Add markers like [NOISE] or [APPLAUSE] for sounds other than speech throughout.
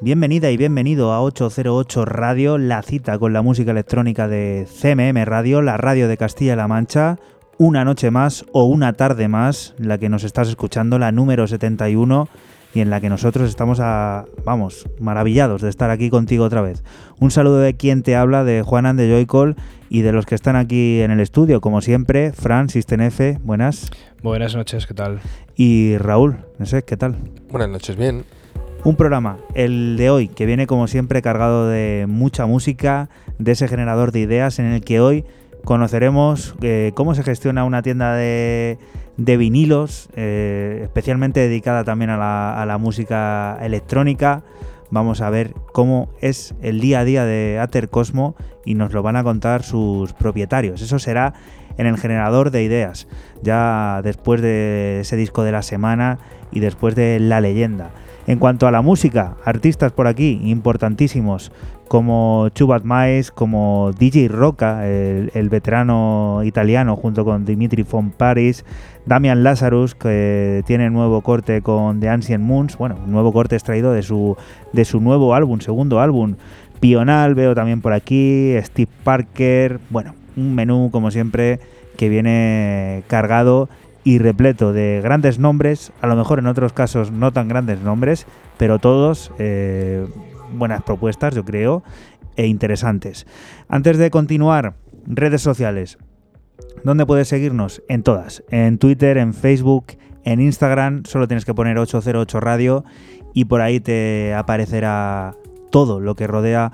Bienvenida y bienvenido a 808 Radio, la cita con la música electrónica de CMM Radio, la radio de Castilla-La Mancha. Una noche más o una tarde más, la que nos estás escuchando, la número 71, y en la que nosotros estamos, a, vamos, maravillados de estar aquí contigo otra vez. Un saludo de quien te habla, de Juanan de Joycall y de los que están aquí en el estudio, como siempre, Fran, Sistenefe, buenas. Buenas noches, ¿qué tal? Y Raúl, no sé, ¿qué tal? Buenas noches, bien. Un programa, el de hoy, que viene como siempre cargado de mucha música, de ese generador de ideas en el que hoy conoceremos eh, cómo se gestiona una tienda de, vinilos, eh, especialmente dedicada también a la, música electrónica. Vamos a ver cómo es el día a día de Ater Cosmo y nos lo van a contar sus propietarios. Eso será en el generador de ideas, ya después de ese disco de la semana y después de La leyenda. En cuanto a la música, artistas por aquí importantísimos como Chubat Mais, como DJ Roca, el, veterano italiano, junto con Dimitri von Paris, Damian Lazarus, que tiene nuevo corte con The Ancient Moons, bueno, un nuevo corte extraído de su, de su nuevo álbum, segundo álbum. Pional, veo también por aquí, Steve Parker, bueno, un menú como siempre que viene cargado y repleto de grandes nombres, a lo mejor en otros casos no tan grandes nombres, pero todos eh, buenas propuestas, yo creo, e interesantes. Antes de continuar, redes sociales. ¿Dónde puedes seguirnos? En todas. En Twitter, en Facebook, en Instagram. Solo tienes que poner 808 Radio y por ahí te aparecerá todo lo que rodea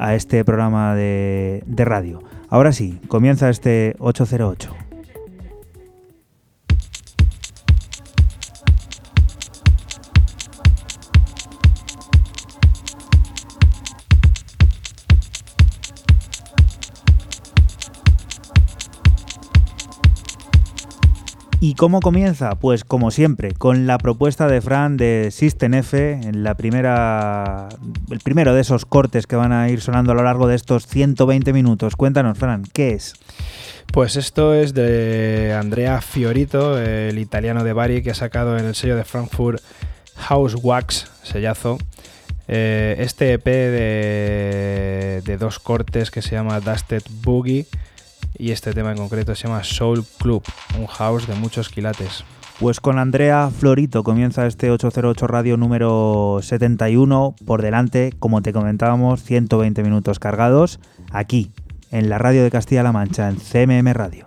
a este programa de, de radio. Ahora sí, comienza este 808. ¿Y cómo comienza? Pues como siempre, con la propuesta de Fran de System F, en la primera, el primero de esos cortes que van a ir sonando a lo largo de estos 120 minutos. Cuéntanos, Fran, ¿qué es? Pues esto es de Andrea Fiorito, el italiano de Bari, que ha sacado en el sello de Frankfurt House Wax, sellazo, eh, este EP de, de dos cortes que se llama Dusted Boogie y este tema en concreto se llama Soul Club, un house de muchos quilates. Pues con Andrea Florito comienza este 808 Radio número 71. Por delante, como te comentábamos, 120 minutos cargados aquí, en la radio de Castilla-La Mancha, en CMM Radio.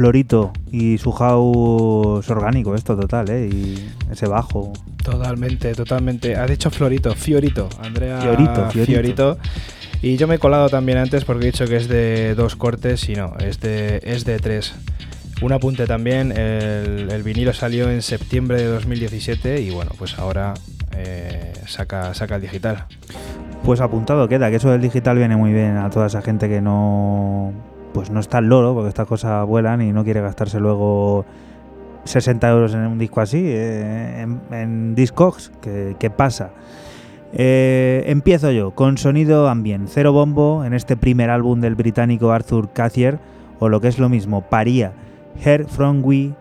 Florito y su house orgánico, esto total, ¿eh? Y ese bajo. Totalmente, totalmente. Ha dicho Florito, Fiorito, Andrea Fiorito, Fiorito. Fiorito. Y yo me he colado también antes porque he dicho que es de dos cortes y no, es de, es de tres. Un apunte también, el, el vinilo salió en septiembre de 2017 y bueno, pues ahora eh, saca, saca el digital. Pues apuntado queda, que eso del digital viene muy bien a toda esa gente que no pues no está al loro, porque estas cosas vuelan y no quiere gastarse luego 60 euros en un disco así, eh, en, Discogs, ¿qué, qué pasa? Eh, empiezo yo con sonido ambient, cero bombo en este primer álbum del británico Arthur Cathier, o lo que es lo mismo, Paría, Hair From We,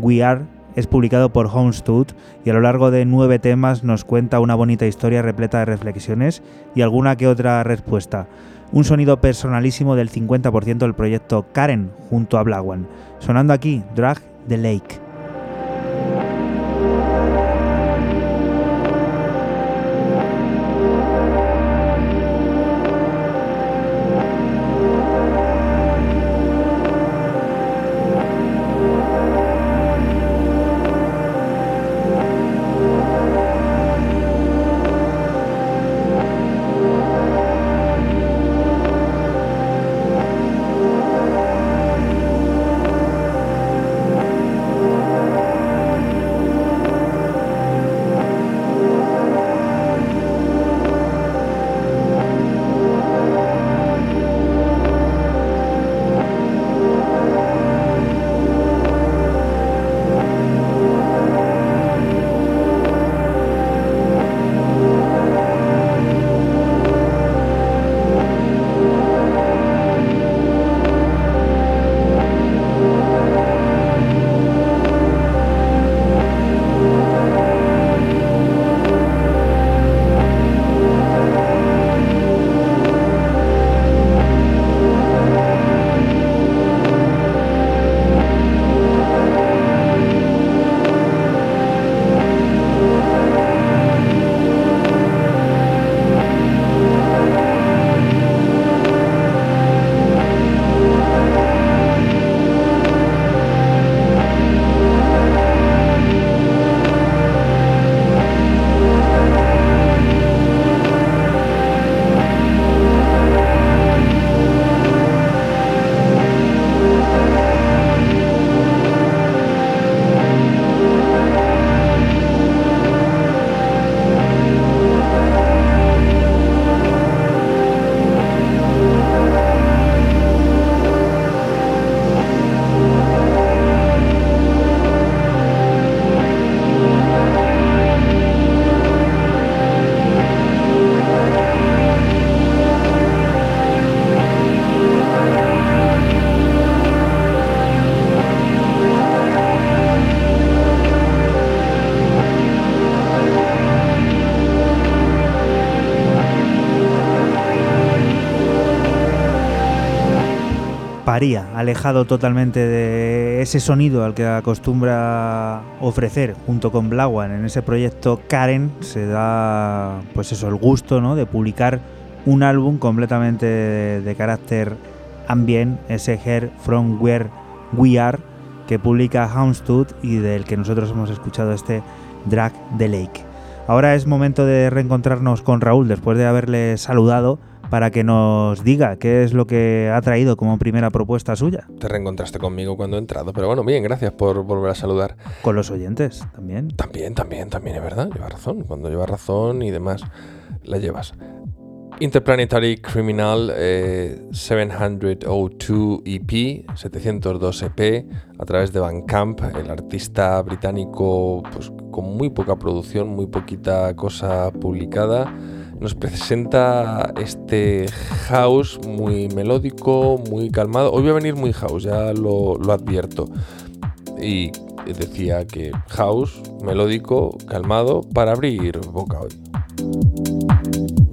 We Are, es publicado por Homestud y a lo largo de nueve temas nos cuenta una bonita historia repleta de reflexiones y alguna que otra respuesta. Un sonido personalísimo del 50% del proyecto Karen junto a Black One. Sonando aquí, Drag the Lake. Paría, alejado totalmente de ese sonido al que acostumbra ofrecer junto con Blawan en ese proyecto Karen, se da pues eso, el gusto ¿no? de publicar un álbum completamente de, de carácter ambient, ese Hair From Where We Are, que publica Houndstooth y del que nosotros hemos escuchado este Drag the Lake. Ahora es momento de reencontrarnos con Raúl después de haberle saludado para que nos diga qué es lo que ha traído como primera propuesta suya. Te reencontraste conmigo cuando he entrado, pero bueno, bien, gracias por volver a saludar. Con los oyentes también. También, también, también es verdad, llevas razón. Cuando llevas razón y demás, la llevas. Interplanetary Criminal eh, 702 EP, 702 EP, a través de Bandcamp, el artista británico pues, con muy poca producción, muy poquita cosa publicada nos presenta este house muy melódico, muy calmado. Hoy voy a venir muy house, ya lo, lo advierto. Y decía que house, melódico, calmado, para abrir boca hoy.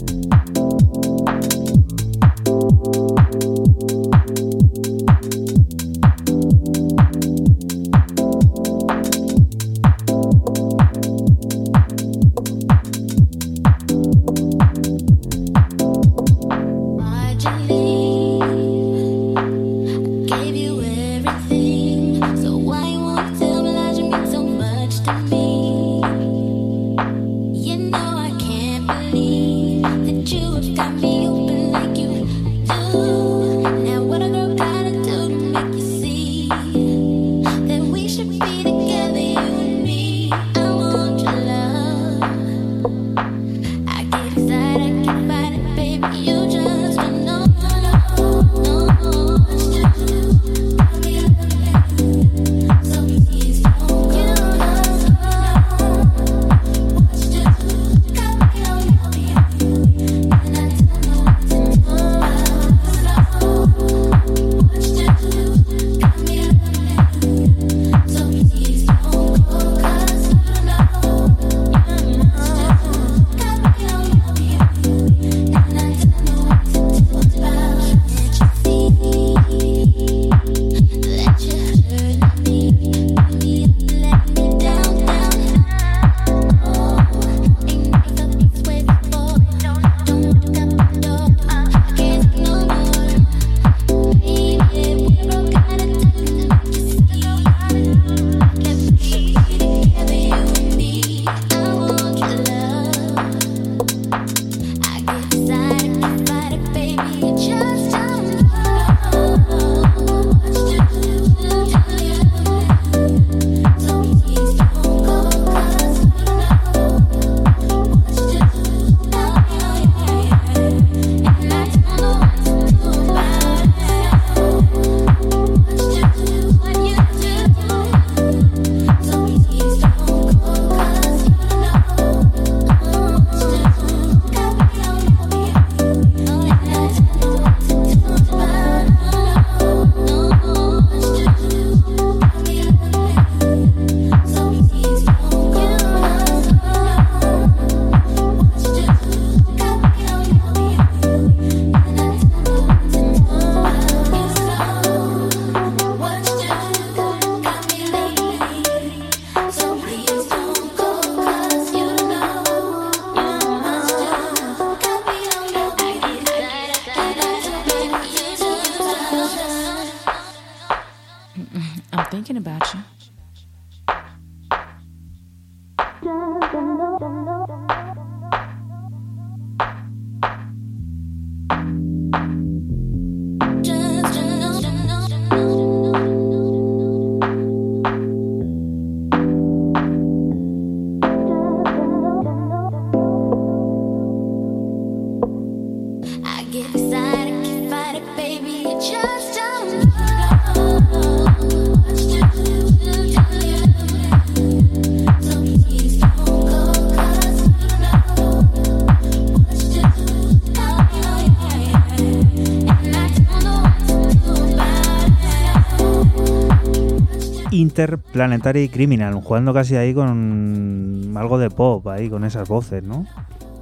Interplanetary Criminal, jugando casi ahí con algo de pop, ahí con esas voces, ¿no?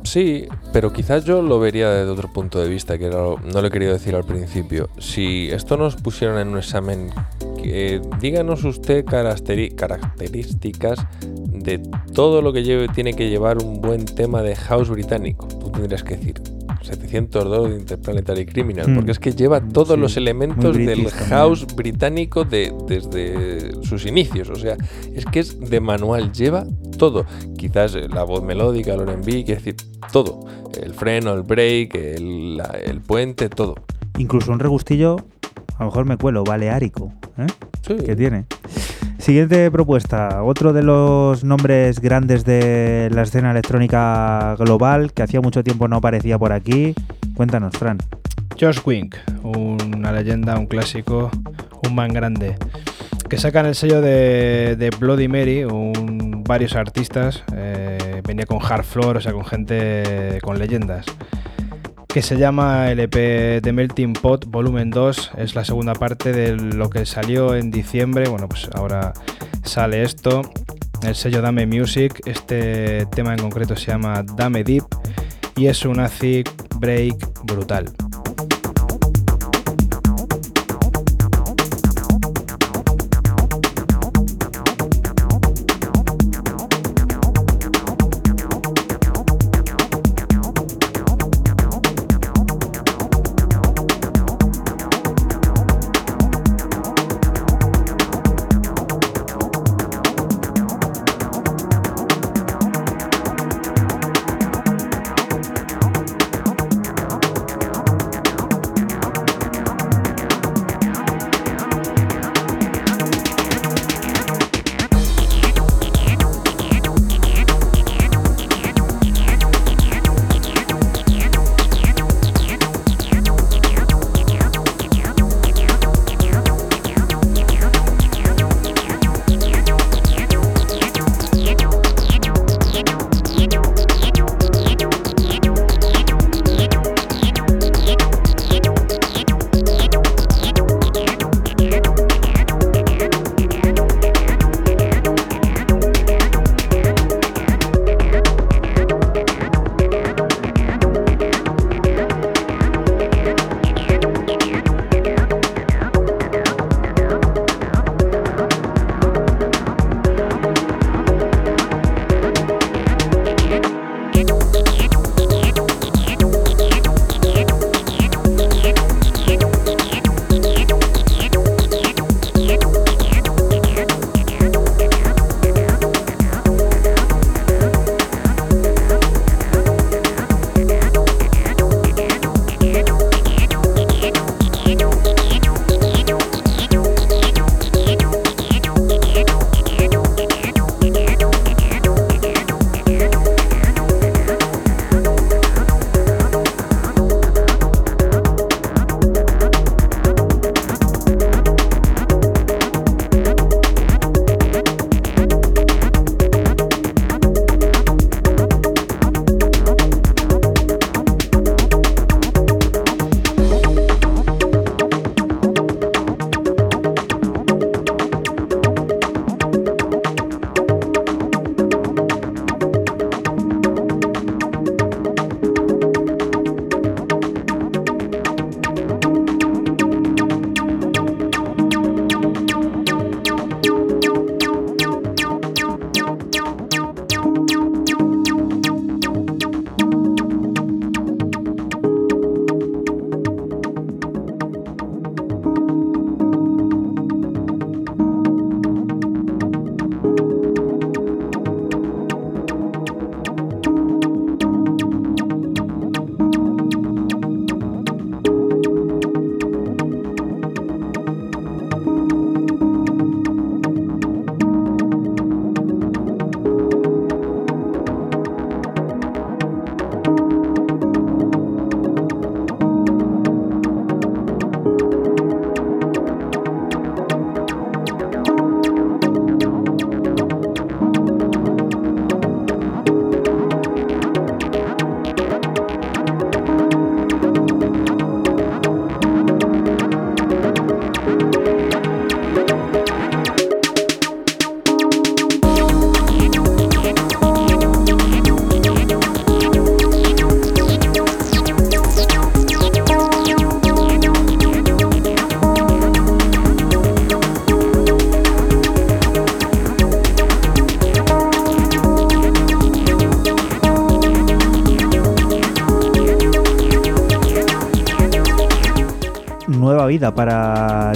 Sí, pero quizás yo lo vería desde otro punto de vista, que no lo he querido decir al principio. Si esto nos pusieron en un examen, díganos usted características de todo lo que tiene que llevar un buen tema de house británico. Tú tendrías que decir 702 de Interplanetary Criminal, hmm. porque es que lleva todos los elementos del house británico de, desde sus inicios. O sea, es que es de manual, lleva todo. Quizás la voz melódica, el R&B, quiere decir todo. El freno, el break, el, el puente, todo. Incluso un regustillo, a lo mejor me cuelo, baleárico, ¿eh? Sí. Que tiene. Siguiente propuesta, otro de los nombres grandes de la escena electrónica global que hacía mucho tiempo no aparecía por aquí. Cuéntanos, Fran. Josh Wink, una leyenda, un clásico, un man grande, que sacan el sello de, Bloody Mary, un, varios artistas, eh, venía con Hard Floor, o sea, con gente con leyendas que se llama LP de Melting Pot Volumen 2. Es la segunda parte de lo que salió en diciembre. Bueno, pues ahora sale esto. El sello Dame Music. Este tema en concreto se llama Dame Deep y es un acid break brutal.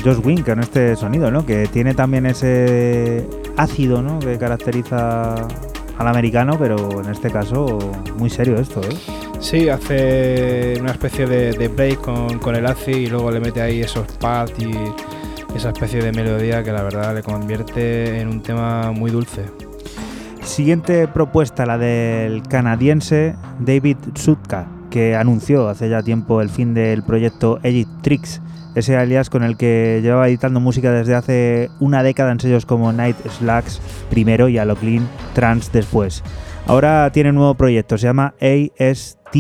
Josh Wink con este sonido, ¿no? Que tiene también ese ácido, ¿no? Que caracteriza al americano, pero en este caso muy serio esto, ¿eh? Sí, hace una especie de, break con, el ácido y luego le mete ahí esos pads y esa especie de melodía que la verdad le convierte en un tema muy dulce. Siguiente propuesta, la del canadiense David Sutka, que anunció hace ya tiempo el fin del proyecto Edit Tricks, ese alias con el que llevaba editando música desde hace una década en sellos como Night Slacks primero y Aloclean Trans después. Ahora tiene un nuevo proyecto, se llama AST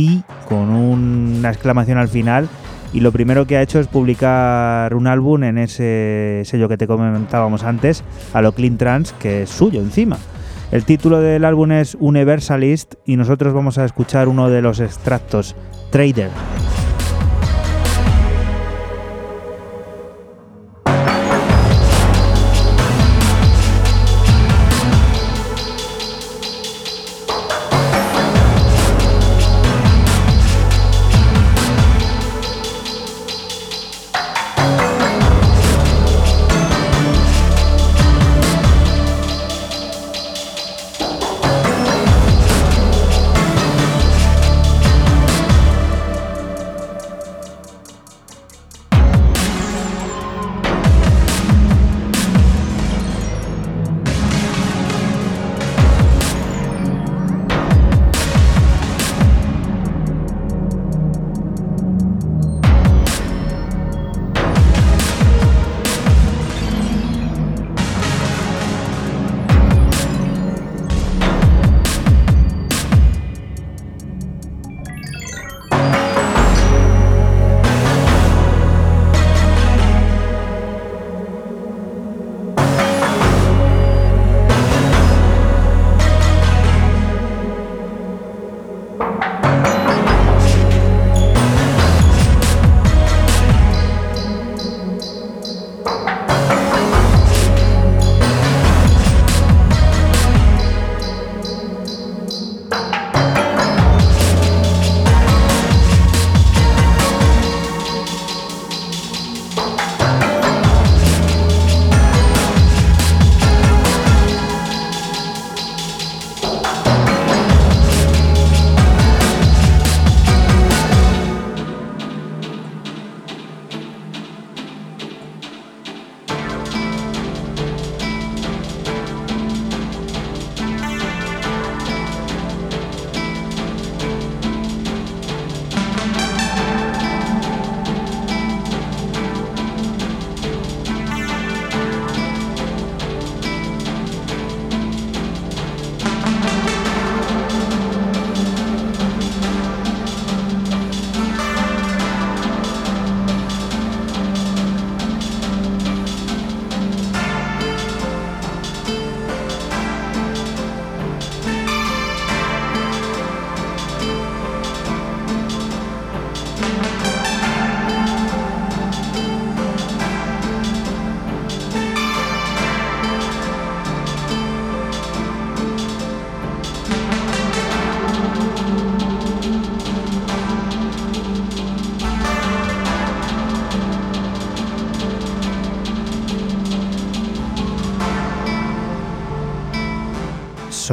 con una exclamación al final y lo primero que ha hecho es publicar un álbum en ese sello que te comentábamos antes, Aloclean Trans, que es suyo encima. El título del álbum es Universalist y nosotros vamos a escuchar uno de los extractos, Trader.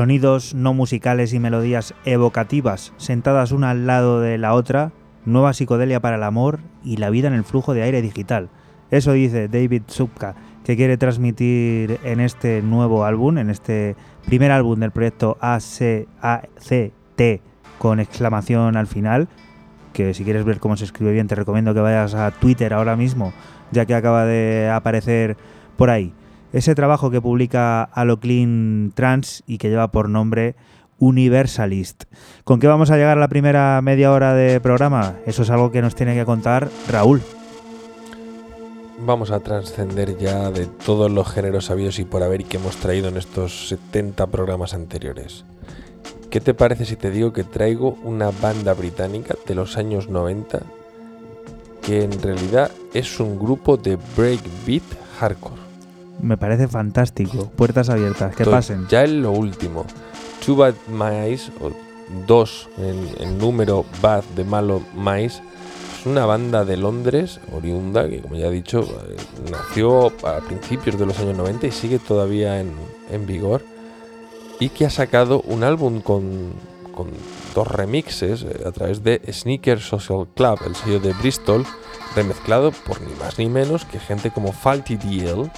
Sonidos no musicales y melodías evocativas sentadas una al lado de la otra, nueva psicodelia para el amor y la vida en el flujo de aire digital. Eso dice David Subka, que quiere transmitir en este nuevo álbum, en este primer álbum del proyecto ACACT con exclamación al final, que si quieres ver cómo se escribe bien te recomiendo que vayas a Twitter ahora mismo, ya que acaba de aparecer por ahí ese trabajo que publica Aloclean Trans y que lleva por nombre Universalist. ¿Con qué vamos a llegar a la primera media hora de programa? Eso es algo que nos tiene que contar Raúl. Vamos a trascender ya de todos los géneros sabios y por haber que hemos traído en estos 70 programas anteriores. ¿Qué te parece si te digo que traigo una banda británica de los años 90 que en realidad es un grupo de breakbeat hardcore? Me parece fantástico. Puertas abiertas, que pasen. Ya es lo último. Two Bad Mice, o dos en, número bad de malo mice, es una banda de Londres, oriunda, que como ya he dicho, eh, nació a principios de los años 90 y sigue todavía en, en vigor. Y que ha sacado un álbum con, con dos remixes eh, a través de Sneaker Social Club, el sello de Bristol, remezclado por ni más ni menos que gente como Faulty DL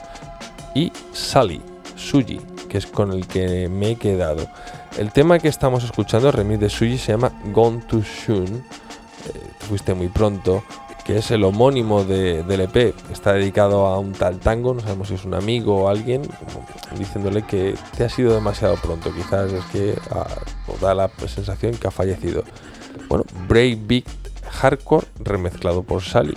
y Sally, Suji, que es con el que me he quedado. El tema que estamos escuchando, el remix de Suji, se llama Gone Too Soon, eh, fuiste muy pronto, que es el homónimo de, del EP, está dedicado a un tal tango, no sabemos si es un amigo o alguien, diciéndole que te ha sido demasiado pronto, quizás es que ah, da la sensación que ha fallecido. Bueno, Brave Big Hardcore remezclado por Sally.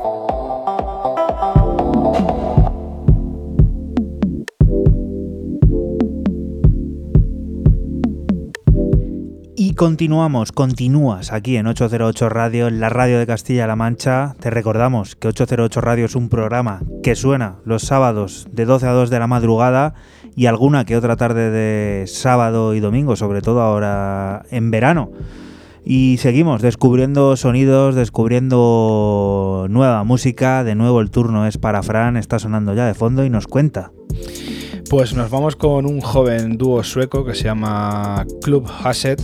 Continuamos, continúas aquí en 808 Radio, en la radio de Castilla-La Mancha. Te recordamos que 808 Radio es un programa que suena los sábados de 12 a 2 de la madrugada y alguna que otra tarde de sábado y domingo, sobre todo ahora en verano. Y seguimos descubriendo sonidos, descubriendo nueva música. De nuevo el turno es para Fran, está sonando ya de fondo y nos cuenta. Pues nos vamos con un joven dúo sueco que se llama Club Hasset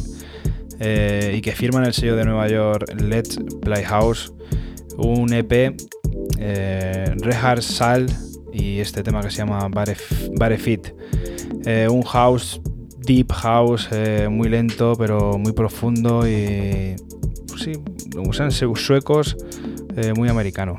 eh, y que firma en el sello de Nueva York Let's Play House un EP, eh, Sal y este tema que se llama Bare, Fit. Eh, un house, deep house, eh, muy lento pero muy profundo y pues sí, usan suecos, muy americano.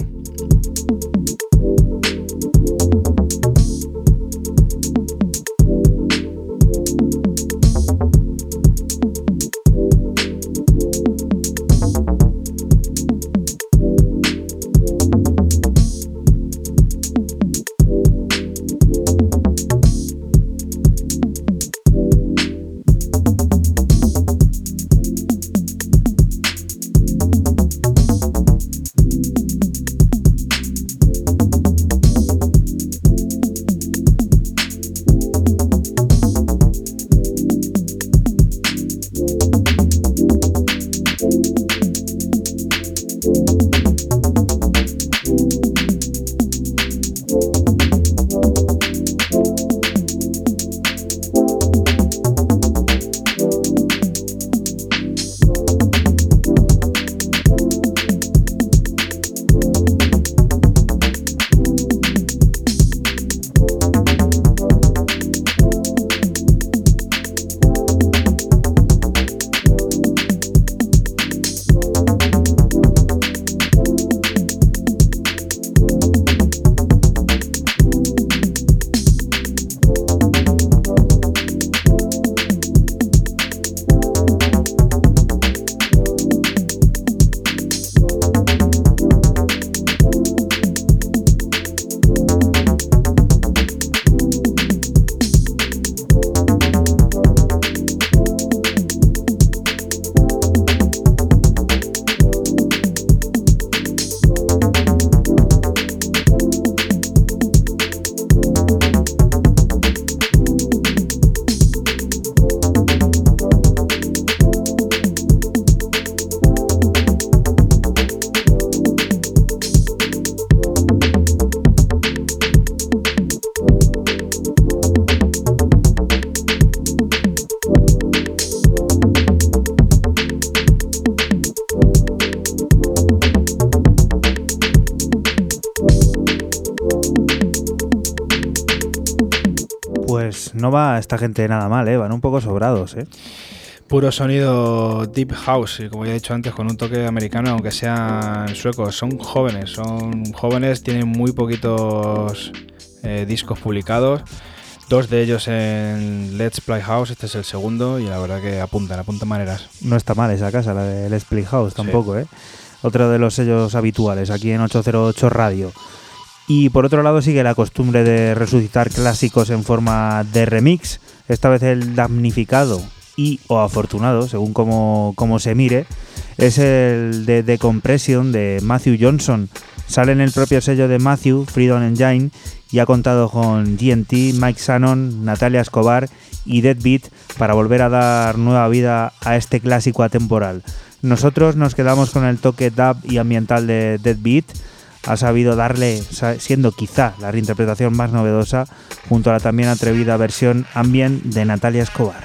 Esta gente nada mal, ¿eh? van un poco sobrados. ¿eh? Puro sonido deep house, y como ya he dicho antes, con un toque americano, aunque sean suecos. Son jóvenes, son jóvenes, tienen muy poquitos eh, discos publicados. Dos de ellos en Let's Play House, este es el segundo, y la verdad que apuntan, apuntan maneras. No está mal esa casa, la de Let's Play House, tampoco, ¿eh? Otro de los sellos habituales aquí en 808 Radio. Y por otro lado sigue la costumbre de resucitar clásicos en forma de remix, esta vez el damnificado y o afortunado, según como, se mire, es el de Decompression de Matthew Johnson. Sale en el propio sello de Matthew, Freedom Engine, y ha contado con GNT, Mike Shannon, Natalia Escobar y Deadbeat para volver a dar nueva vida a este clásico atemporal. Nosotros nos quedamos con el toque dub y ambiental de Deadbeat ha sabido darle, siendo quizá la reinterpretación más novedosa, junto a la también atrevida versión ambient de Natalia Escobar.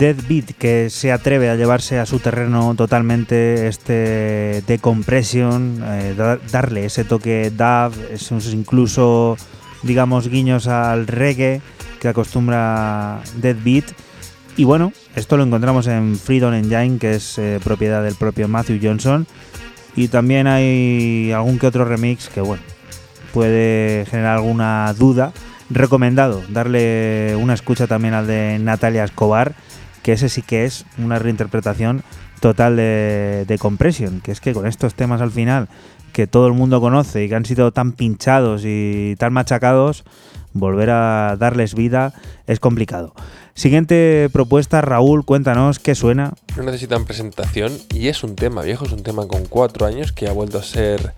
Dead Beat que se atreve a llevarse a su terreno totalmente este decompression, eh, da- darle ese toque dub, incluso digamos guiños al reggae que acostumbra Dead Beat. Y bueno, esto lo encontramos en Freedom Engine, que es eh, propiedad del propio Matthew Johnson. Y también hay algún que otro remix que bueno, puede generar alguna duda. Recomendado darle una escucha también al de Natalia Escobar, que ese sí que es una reinterpretación total de, de Compression, que es que con estos temas al final que todo el mundo conoce y que han sido tan pinchados y tan machacados, volver a darles vida es complicado. Siguiente propuesta, Raúl, cuéntanos qué suena. No necesitan presentación y es un tema viejo, es un tema con cuatro años que ha vuelto a ser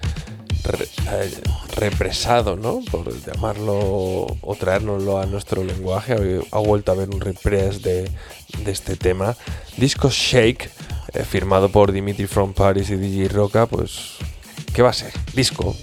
eh, represado, ¿no? Por llamarlo o traérnoslo a nuestro lenguaje. Ha, ha vuelto a haber un repress de, de este tema. Disco Shake, eh, firmado por Dimitri from Paris y DJ Roca, pues, ¿qué va a ser? Disco.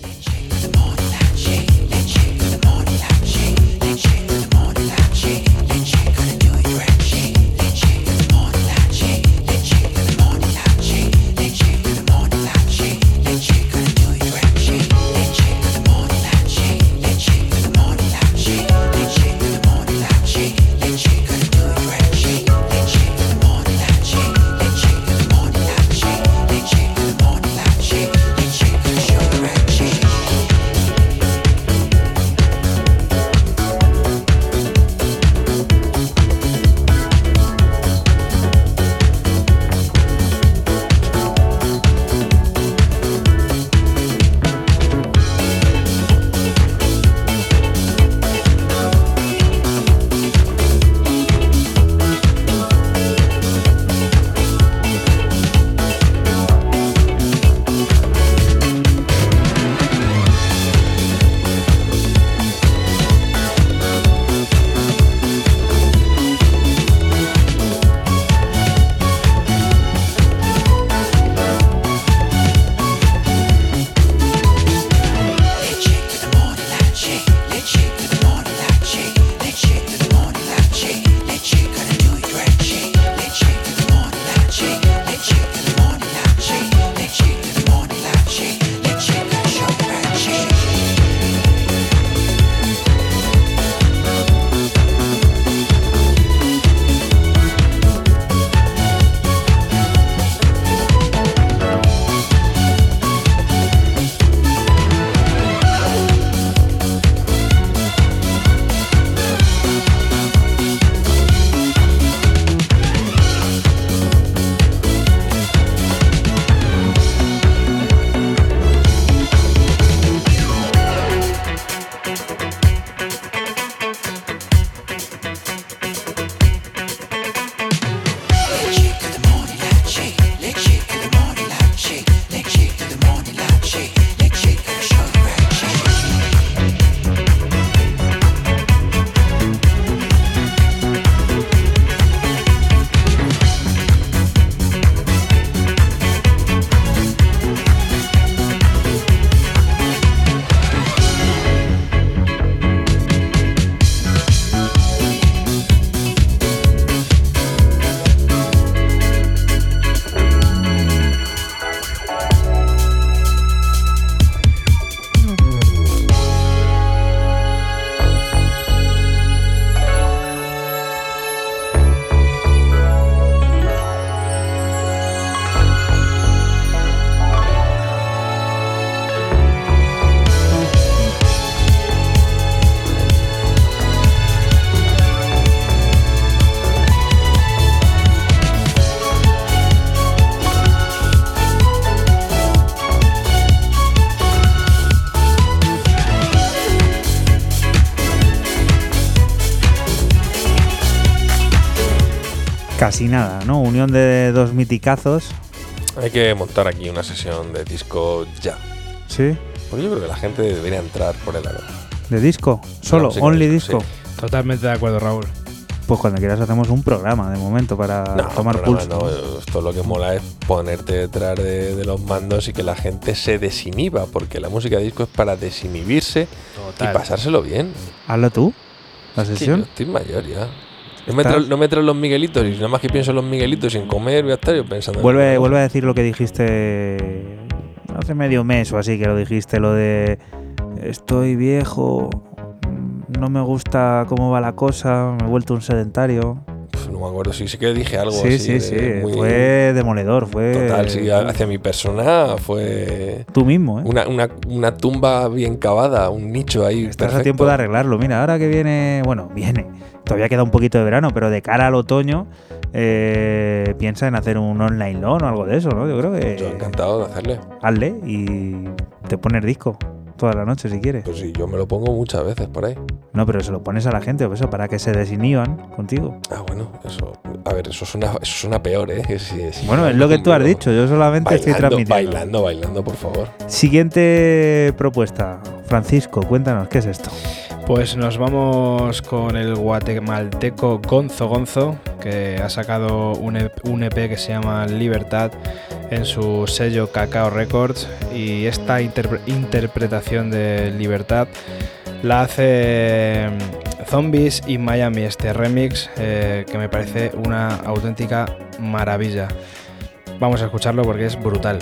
Casi nada, ¿no? Unión de dos miticazos. Hay que montar aquí una sesión de disco ya. ¿Sí? Porque yo creo que la gente debería entrar por el aro. ¿De disco? ¿Solo? ¿Only disco, disco? sí. Totalmente de acuerdo, Raúl. Pues cuando quieras hacemos un programa de momento para No, tomar pulso. no, Esto lo que mola es ponerte detrás de, de los mandos y que la gente se desinhiba, porque la música disco es para desinhibirse Total. y pasárselo bien. Hazlo tú, la Es que yo sesión. estoy mayor ya. No me, no me traen los Miguelitos y nada más que pienso en los Miguelitos sin comer, voy a estar yo pensando. en Vuelve, vuelve a decir lo que dijiste hace medio mes o así que lo dijiste, lo de estoy viejo, no me gusta cómo va la cosa, me he vuelto un sedentario. Pf, No me acuerdo, sí, sí que dije algo Sí, así. sí, sí, muy- fue demoledor, fue Total, sí, hacia mi persona fue tú mismo, ¿eh? una, una, una tumba bien cavada, un nicho ahí. Estás a perfecto. tiempo de arreglarlo. Mira, ahora que viene, bueno, viene, todavía queda un poquito de verano, pero de cara al otoño, eh, piensa en hacer un online loan o algo de eso, ¿no? Yo creo que Yo encantado de hacerle. hazle y te pones disco toda la noche si quieres. Pues sí, yo me lo pongo muchas veces por ahí. No, pero se lo pones a la gente, pues eso, para que se desinhiban contigo. Ah, bueno, eso. A ver, eso suena, eso suena peor, ¿eh? [LAUGHS] Bueno, es lo que tú has dicho, yo solamente estoy transmitiendo. bailando, bailando, por favor. Siguiente propuesta. Francisco, cuéntanos, ¿qué es esto? Pues nos vamos con el guatemalteco Gonzo Gonzo, que ha sacado un EP, EP que se llama Libertad en su sello Cacao Records y esta interpre- interpretación de Libertad la hace mm, Zombies y Miami, este remix eh, que me parece una auténtica maravilla. Vamos a escucharlo porque es brutal.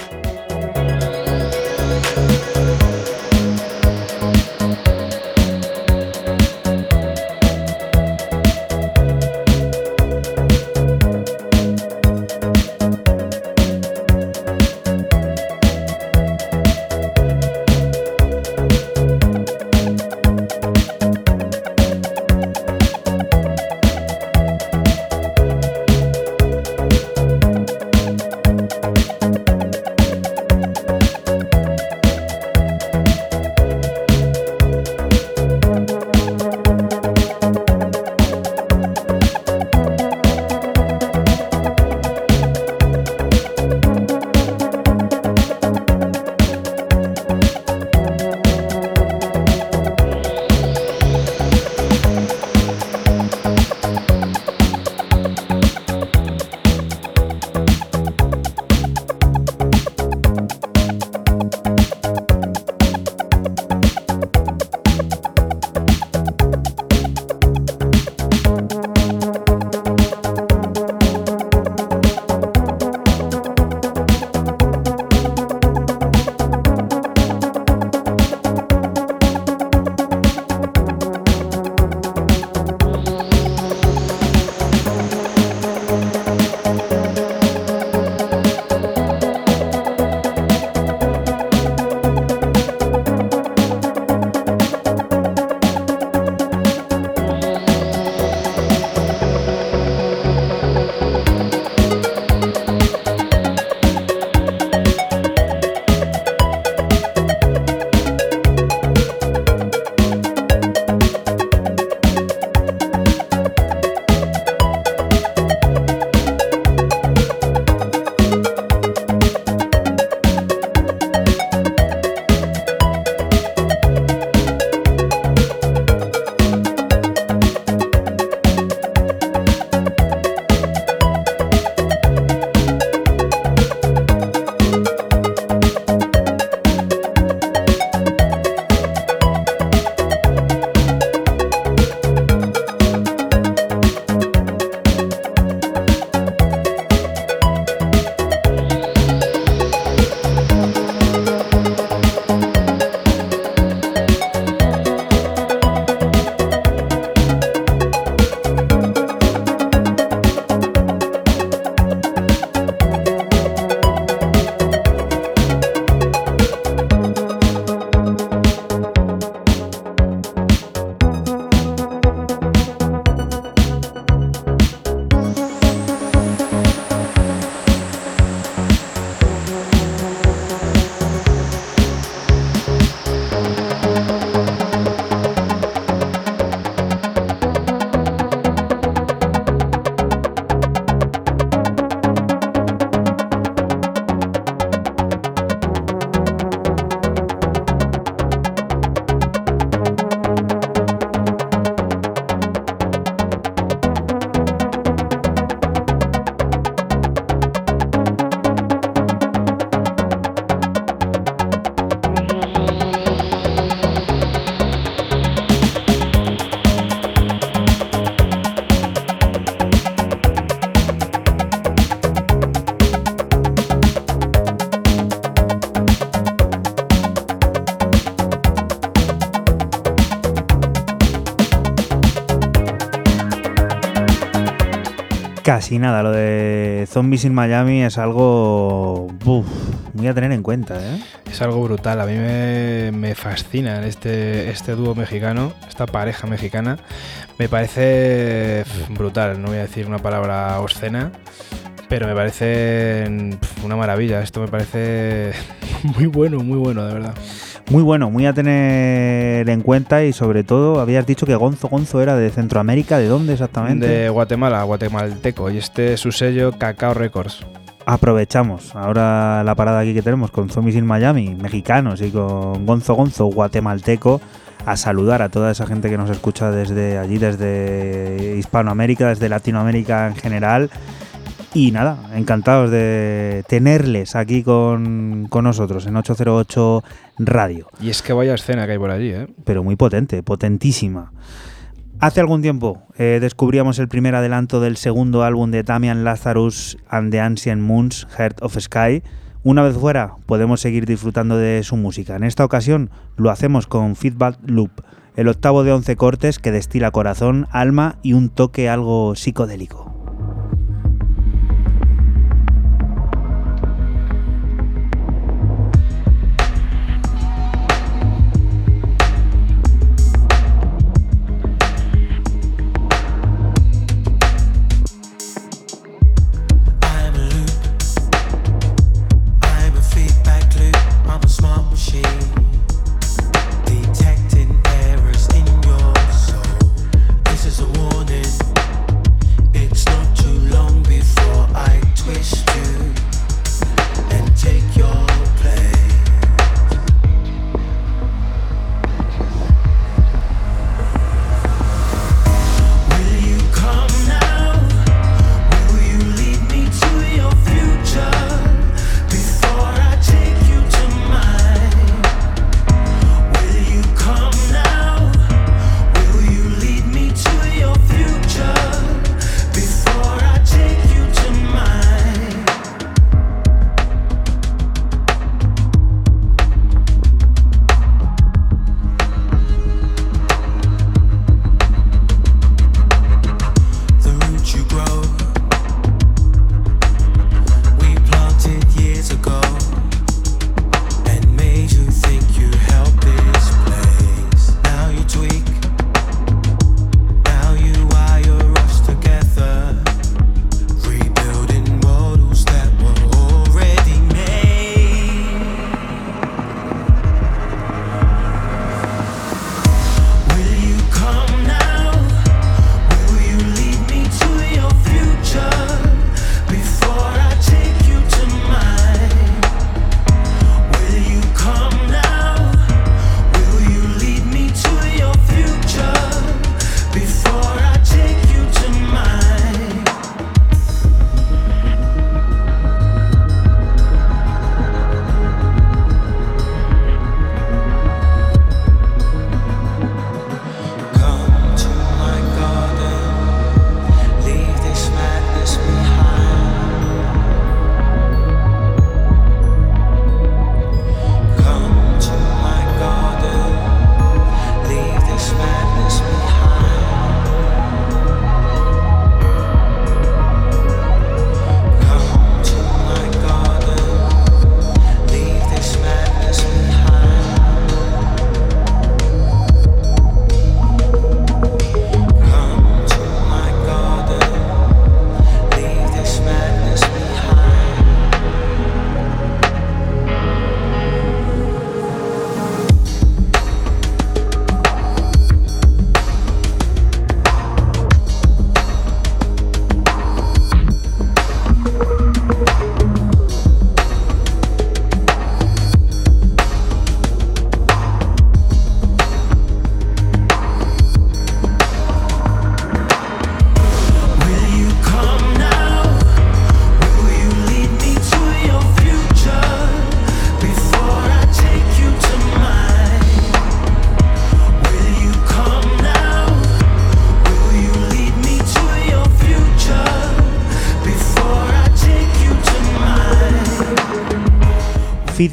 Casi nada, lo de Zombies in Miami es algo uf, muy a tener en cuenta. ¿eh? Es algo brutal, a mí me, me fascina este, este dúo mexicano, esta pareja mexicana. Me parece brutal, no voy a decir una palabra obscena, pero me parece una maravilla. Esto me parece [LAUGHS] muy bueno, muy bueno, de verdad. Muy bueno, muy a tener en cuenta y sobre todo habías dicho que Gonzo Gonzo era de Centroamérica, ¿de dónde exactamente? De Guatemala, guatemalteco, y este es su sello Cacao Records. Aprovechamos ahora la parada aquí que tenemos con Zombies in Miami, mexicanos, y con Gonzo Gonzo, guatemalteco, a saludar a toda esa gente que nos escucha desde allí, desde Hispanoamérica, desde Latinoamérica en general. Y nada, encantados de tenerles aquí con, con nosotros en 808 Radio. Y es que vaya escena que hay por allí, ¿eh? Pero muy potente, potentísima. Hace algún tiempo eh, descubríamos el primer adelanto del segundo álbum de Damian Lazarus and the Ancient Moons, Heart of Sky. Una vez fuera, podemos seguir disfrutando de su música. En esta ocasión lo hacemos con Feedback Loop, el octavo de 11 cortes que destila corazón, alma y un toque algo psicodélico.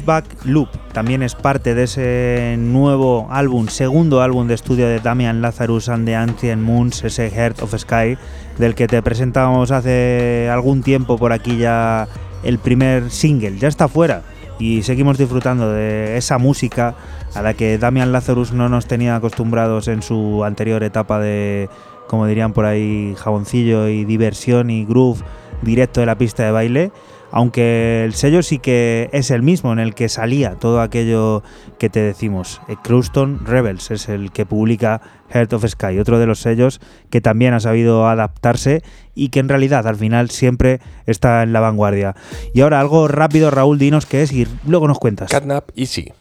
Feedback Loop, también es parte de ese nuevo álbum, segundo álbum de estudio de Damian Lazarus and the Ancient Moons, ese Heart of Sky, del que te presentamos hace algún tiempo por aquí ya el primer single. Ya está fuera y seguimos disfrutando de esa música a la que Damian Lazarus no nos tenía acostumbrados en su anterior etapa de, como dirían por ahí, jaboncillo y diversión y groove directo de la pista de baile. Aunque el sello sí que es el mismo en el que salía todo aquello que te decimos. Eh, Cruston Rebels es el que publica Heart of Sky, otro de los sellos que también ha sabido adaptarse y que en realidad al final siempre está en la vanguardia. Y ahora algo rápido, Raúl, dinos qué es y luego nos cuentas. Catnap Easy.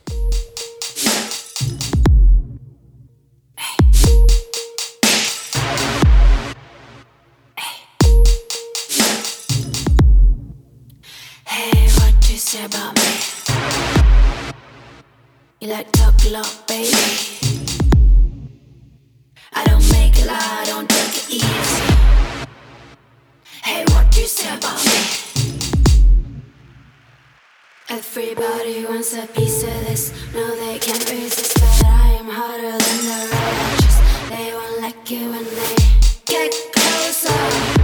Like talk a lot, baby. I don't make a lie, I don't take it easy. Hey, what you say about me? Everybody wants a piece of this. No, they can't resist, but I am hotter than the righteous. They won't like you when they get closer.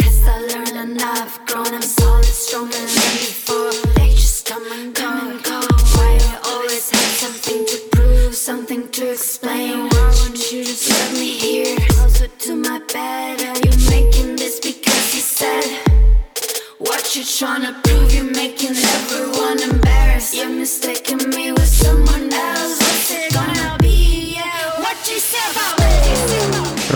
I've grown. I'm solid, stronger than before. They just come and come and go. Why you always have something to prove, something to explain? Why won't you just let me hear? Closer to my bed. Are making this because you said? What you trying to prove? You're making everyone embarrassed. You're mistaking me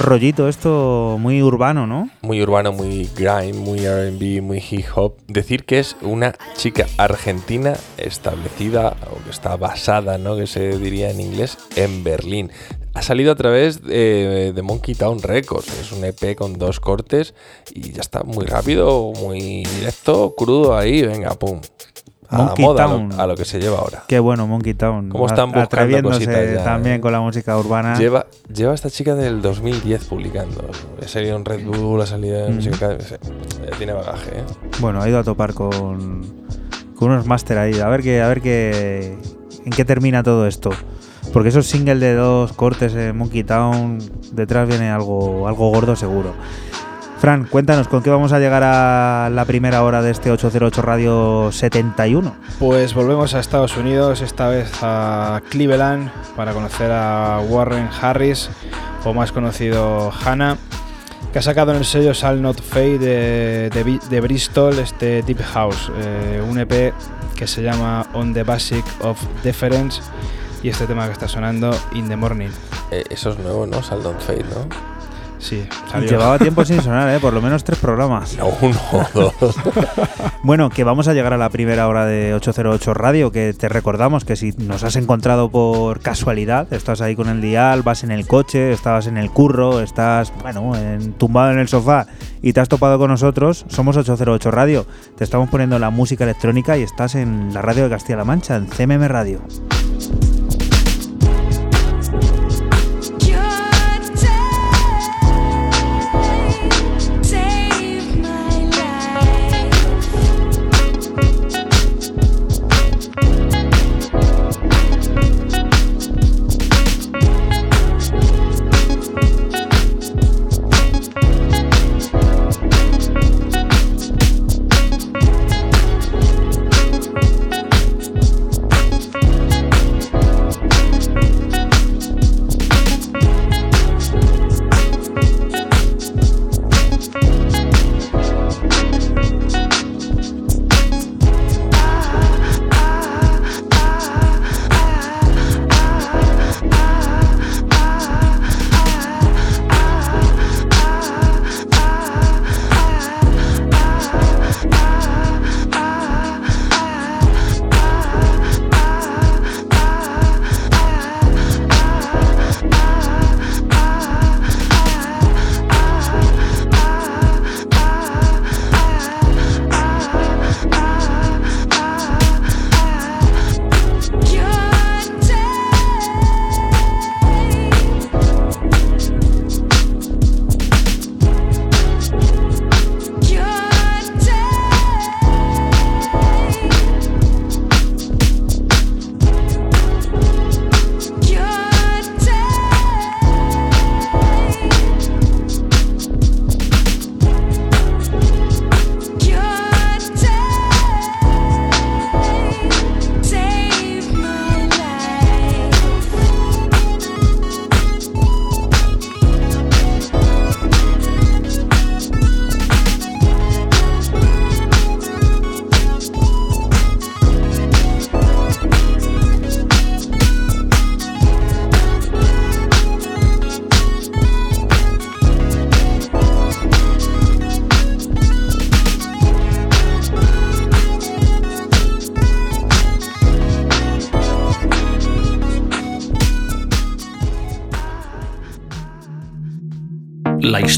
Rollito esto muy urbano, ¿no? Muy urbano, muy grime, muy RB, muy hip hop. Decir que es una chica argentina establecida, o que está basada, ¿no? Que se diría en inglés, en Berlín. Ha salido a través de, de Monkey Town Records. Es un EP con dos cortes y ya está muy rápido, muy directo, crudo ahí. Venga, pum. A la Monkey a Town. lo, a lo que se lleva ahora. Qué bueno, Monkey Town. Cómo están buscando Atreviéndose cositas ya, también eh. con la música urbana. Lleva, lleva esta chica del 2010 publicando. Ha salido en Red Bull, ha salido en Mm. Sí. Eh, Tiene bagaje, ¿eh? Bueno, ha ido a topar con, con unos máster ahí. A ver qué, a ver qué, en qué termina todo esto. Porque esos singles de dos cortes en Monkey Town, detrás viene algo, algo gordo seguro. Fran, cuéntanos con qué vamos a llegar a la primera hora de este 808 Radio 71. Pues volvemos a Estados Unidos, esta vez a Cleveland, para conocer a Warren Harris, o más conocido Hannah, que ha sacado en el sello Shall Not Fade de, de Bristol este Deep House, eh, un EP que se llama On the Basic of Deference y este tema que está sonando In the Morning. Eh, Eso es nuevo, ¿no? Saldon Fade, ¿no? Sí, salió. Llevaba tiempo sin sonar, ¿eh? por lo menos tres programas. No, uno o dos. [LAUGHS] Bueno, que vamos a llegar a la primera hora de 808 Radio, que te recordamos que si nos has encontrado por casualidad, estás ahí con el dial, vas en el coche, estabas en el curro, estás, bueno, en- tumbado en el sofá y te has topado con nosotros, somos 808 Radio. Te estamos poniendo la música electrónica y estás en la radio de Castilla-La Mancha, en CMM Radio.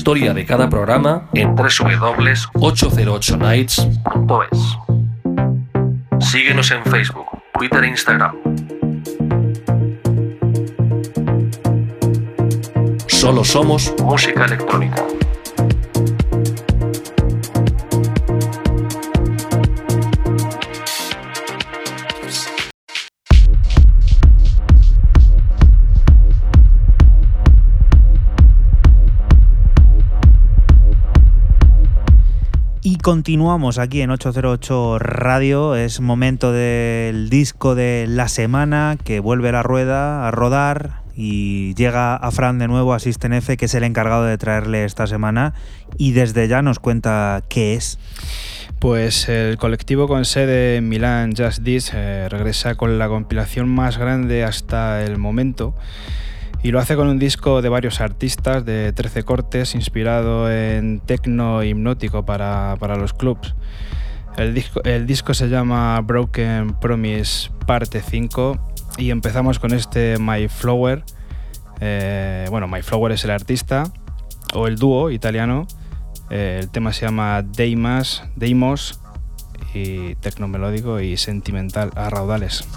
Historia de cada programa en www.808nights.es. Síguenos en Facebook, Twitter e Instagram. Solo somos música electrónica. Continuamos aquí en 808 Radio. Es momento del disco de la semana que vuelve la rueda a rodar y llega a Fran de nuevo a System F, que es el encargado de traerle esta semana. Y desde ya nos cuenta qué es. Pues el colectivo con sede en Milán, Just This, eh, regresa con la compilación más grande hasta el momento y lo hace con un disco de varios artistas de 13 cortes inspirado en tecno hipnótico para, para los clubs. El disco, el disco se llama Broken Promise Parte 5 y empezamos con este My Flower. Eh, bueno, My Flower es el artista o el dúo italiano. Eh, el tema se llama Deimas, Deimos y tecno melódico y sentimental a raudales.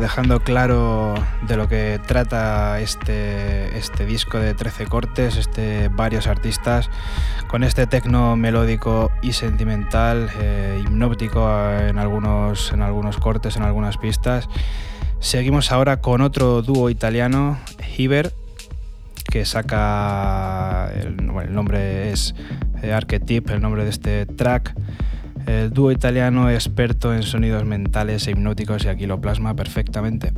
Dejando claro de lo que trata este, este disco de 13 cortes, este, varios artistas, con este tecno melódico y sentimental, eh, hipnótico en algunos, en algunos cortes, en algunas pistas. Seguimos ahora con otro dúo italiano, Hiver, que saca, el, nombre es eh, el nombre de este track. El dúo italiano experto en sonidos mentales e hipnóticos y aquí lo plasma perfectamente.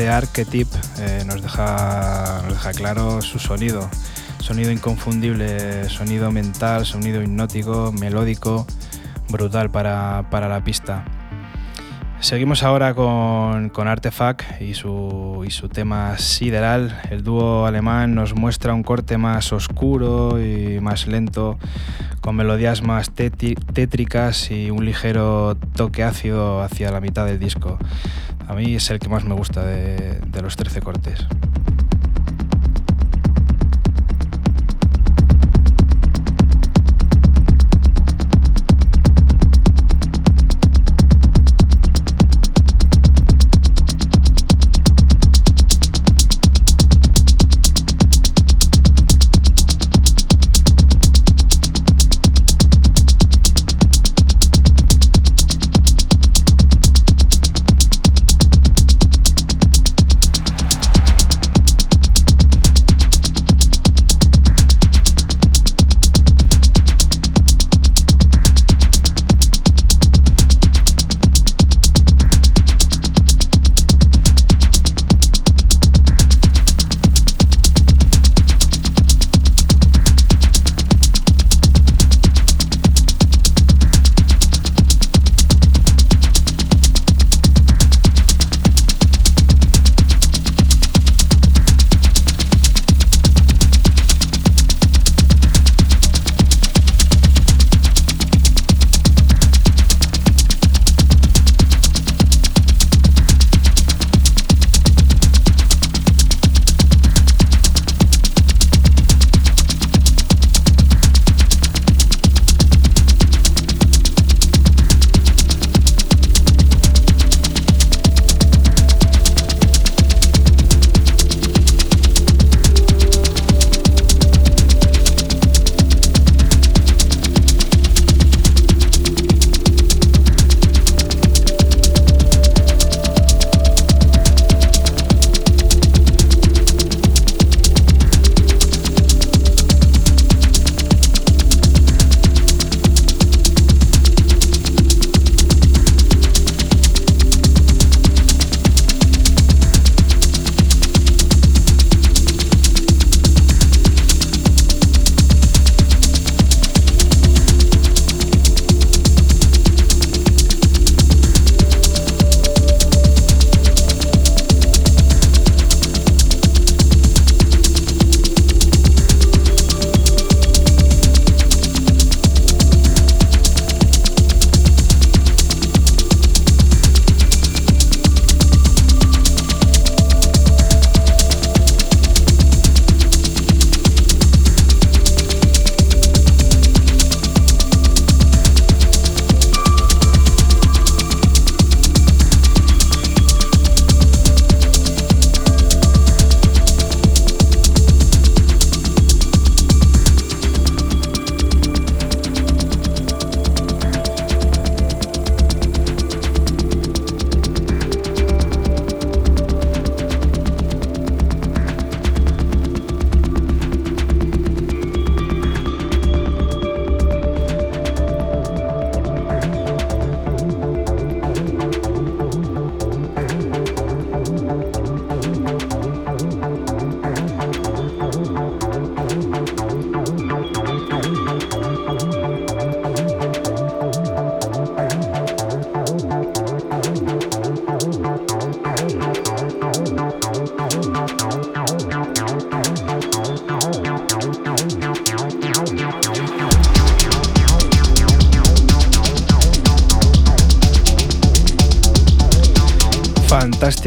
Este archetype eh, nos, deja, claro su sonido. Sonido inconfundible, sonido mental, sonido hipnótico, melódico, brutal para, la pista. Seguimos ahora con, Artefact y su, y su tema sideral. El dúo alemán nos muestra un corte más oscuro y más lento, con melodías más tétricas y un ligero toque ácido hacia la mitad del disco. Mí es el que más me gusta de, de los 13 cortes.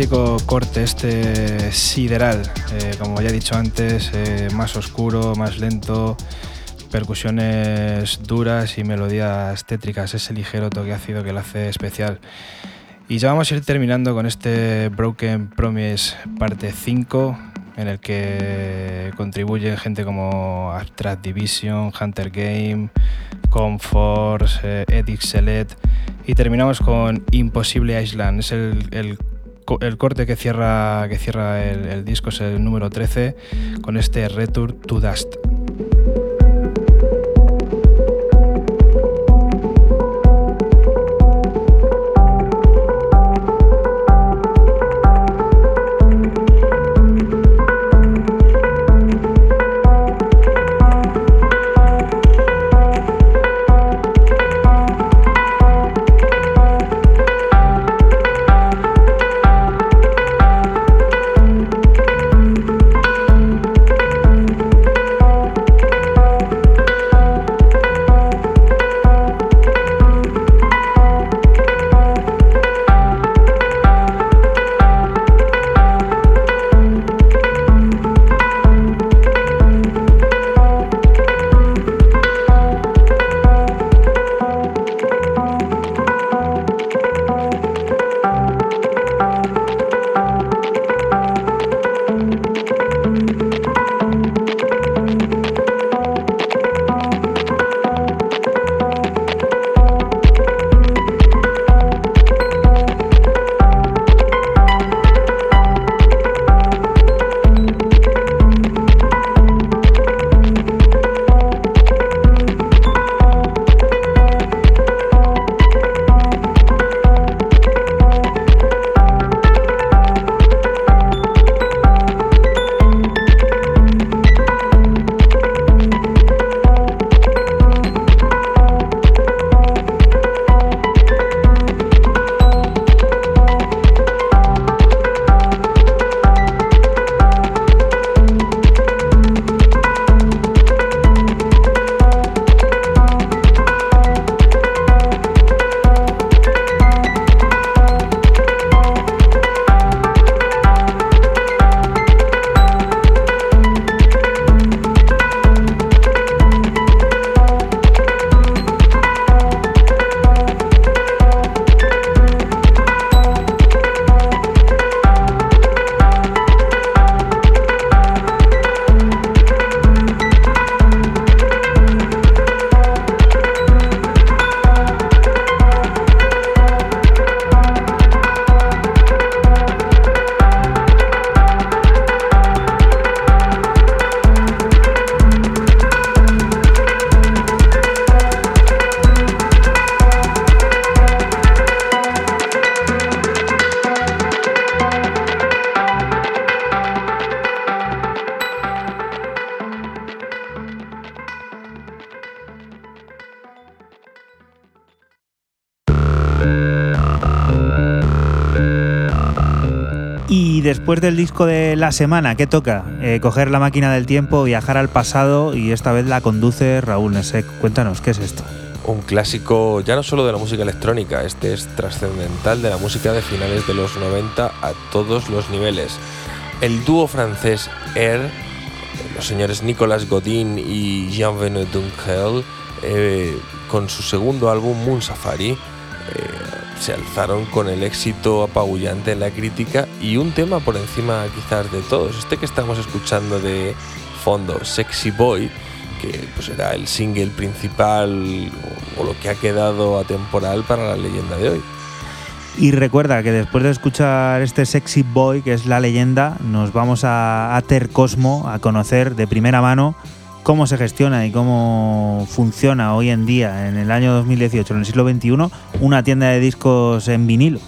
Corte este sideral, eh, como ya he dicho antes, eh, más oscuro, más lento, percusiones duras y melodías tétricas, ese ligero toque ácido que lo hace especial. Y ya vamos a ir terminando con este Broken Promise parte 5, en el que contribuyen gente como Abstract Division, Hunter Game, Comforce, eh, Select y terminamos con Imposible Island. Es el, el corte que cierra, que cierra el, el disco, es el número 13, con este Return to Dust. Después del disco de la semana, ¿qué toca? Eh, coger la máquina del tiempo, viajar al pasado y esta vez la conduce Raúl Nesek. Cuéntanos, ¿qué es esto? Un clásico ya no solo de la música electrónica, este es trascendental de la música de finales de los 90 a todos los niveles. El dúo francés Air, los señores Nicolas Godin y Jean-Venu Dunkel, eh, con su segundo álbum Moon Safari, eh, se alzaron con el éxito apabullante en la crítica y un tema por encima quizás de todos, este que estamos escuchando de fondo, Sexy Boy, que pues era el single principal o, o lo que ha quedado atemporal para la leyenda de hoy. Y recuerda que después de escuchar este Sexy Boy, que es la leyenda, nos vamos a Ater Cosmo a conocer de primera mano cómo se gestiona y cómo funciona hoy en día, en el año 2018, en el siglo XXI, una tienda de discos en vinilo.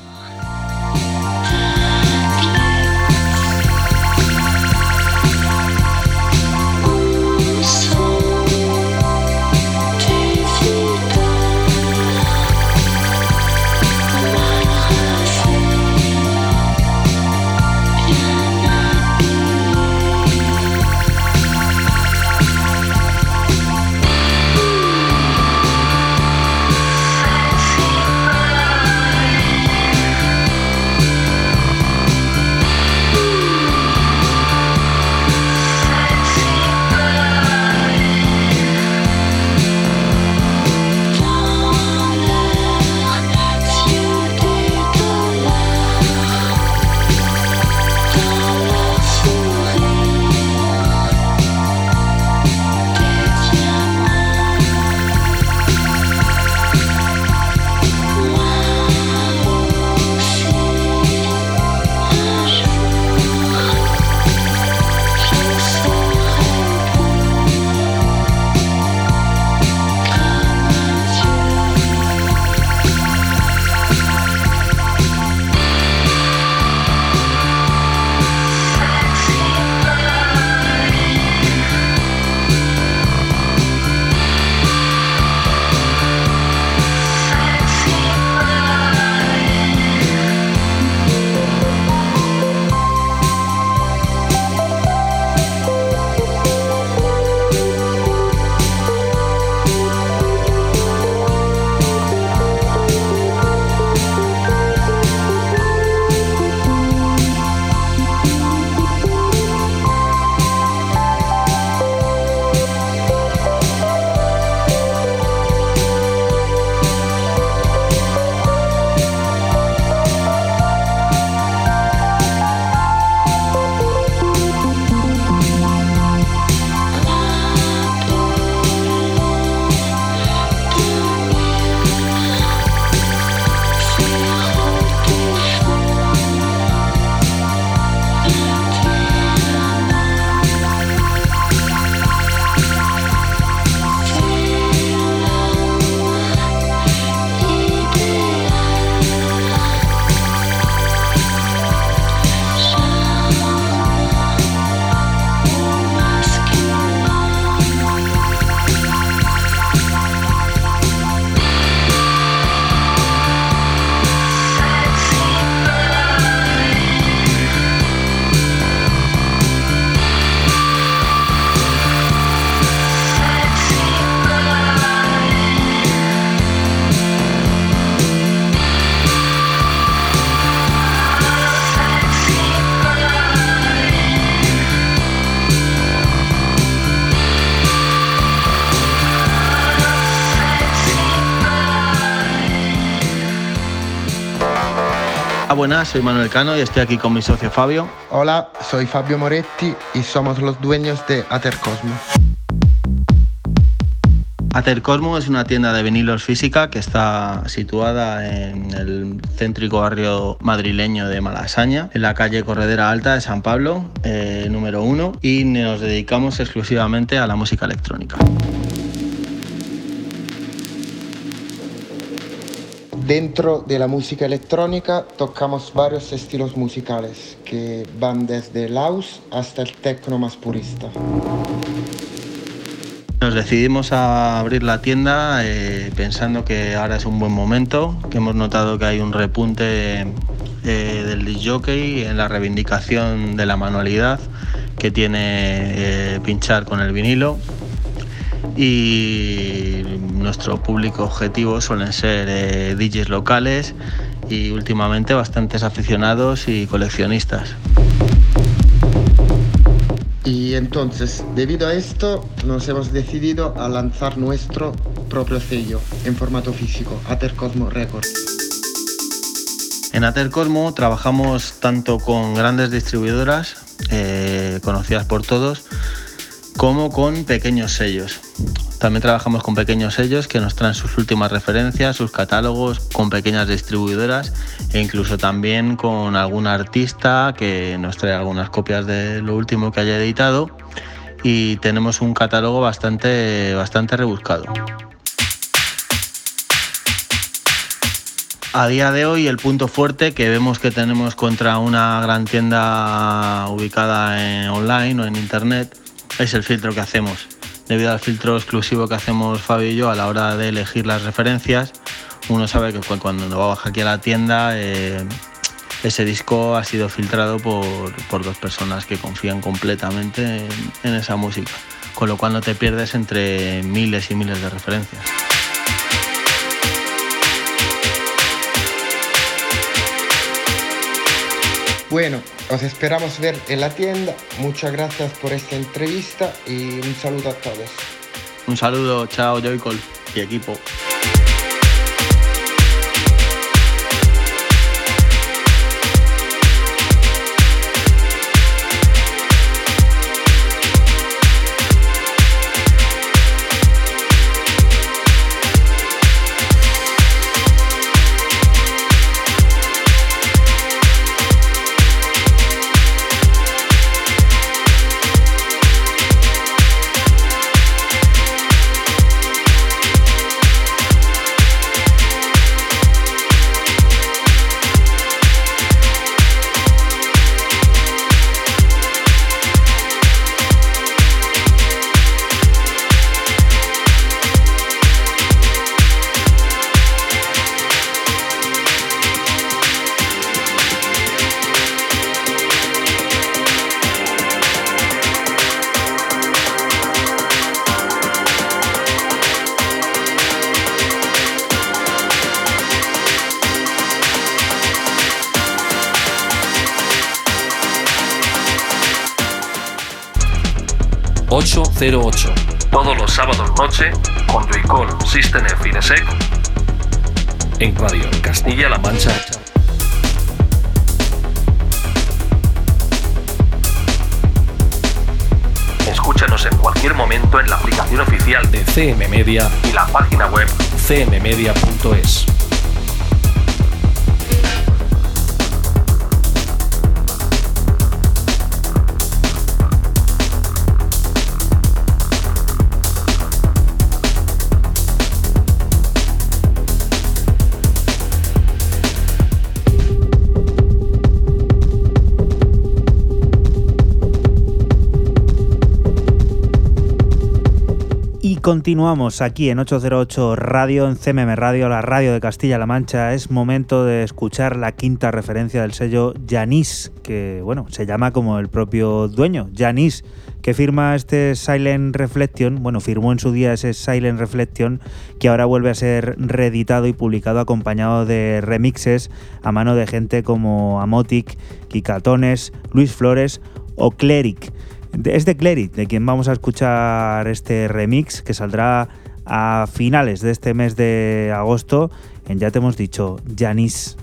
Soy Manuel Cano y estoy aquí con mi socio Fabio. Hola, soy Fabio Moretti y somos los dueños de Atercosmo. Atercosmo es una tienda de vinilos física que está situada en el céntrico barrio madrileño de Malasaña, en la calle Corredera Alta de San Pablo, eh, número 1, y nos dedicamos exclusivamente a la música electrónica. Dentro de la música electrónica tocamos varios estilos musicales que van desde el house hasta el techno más purista. Nos decidimos a abrir la tienda eh, pensando que ahora es un buen momento, que hemos notado que hay un repunte eh, del disc jockey en la reivindicación de la manualidad que tiene eh, pinchar con el vinilo y nuestro público objetivo suelen ser eh, DJs locales y últimamente bastantes aficionados y coleccionistas. Y entonces, debido a esto, nos hemos decidido a lanzar nuestro propio sello en formato físico, Atercosmo Records. En Atercosmo trabajamos tanto con grandes distribuidoras, eh, conocidas por todos, como con pequeños sellos. También trabajamos con pequeños sellos que nos traen sus últimas referencias, sus catálogos, con pequeñas distribuidoras e incluso también con algún artista que nos trae algunas copias de lo último que haya editado y tenemos un catálogo bastante, bastante rebuscado. A día de hoy el punto fuerte que vemos que tenemos contra una gran tienda ubicada en online o en internet es el filtro que hacemos. Debido al filtro exclusivo que hacemos Fabio y yo a la hora de elegir las referencias, uno sabe que cu- cuando va a bajar aquí a la tienda eh, ese disco ha sido filtrado por, por dos personas que confían completamente en, en esa música, con lo cual no te pierdes entre miles y miles de referencias. Bueno, os esperamos ver en la tienda. Muchas gracias por esta entrevista y un saludo a todos. Un saludo, chao Joycol y equipo. 808. Todos los sábados noche con Joycall System F Inesec en Radio Castilla-La Mancha. Escúchanos en cualquier momento en la aplicación oficial de CM Media y la página web cmmedia.es. continuamos aquí en 808 Radio, en CMM Radio, la radio de Castilla-La Mancha. Es momento de escuchar la quinta referencia del sello Yanis, que bueno, se llama como el propio dueño, Yanis, que firma este Silent Reflection, bueno, firmó en su día ese Silent Reflection, que ahora vuelve a ser reeditado y publicado acompañado de remixes a mano de gente como Amotic, Kikatones, Luis Flores o Cleric. Es de Cleric, de quien vamos a escuchar este remix que saldrá a finales de este mes de agosto ya te hemos dicho, Janis.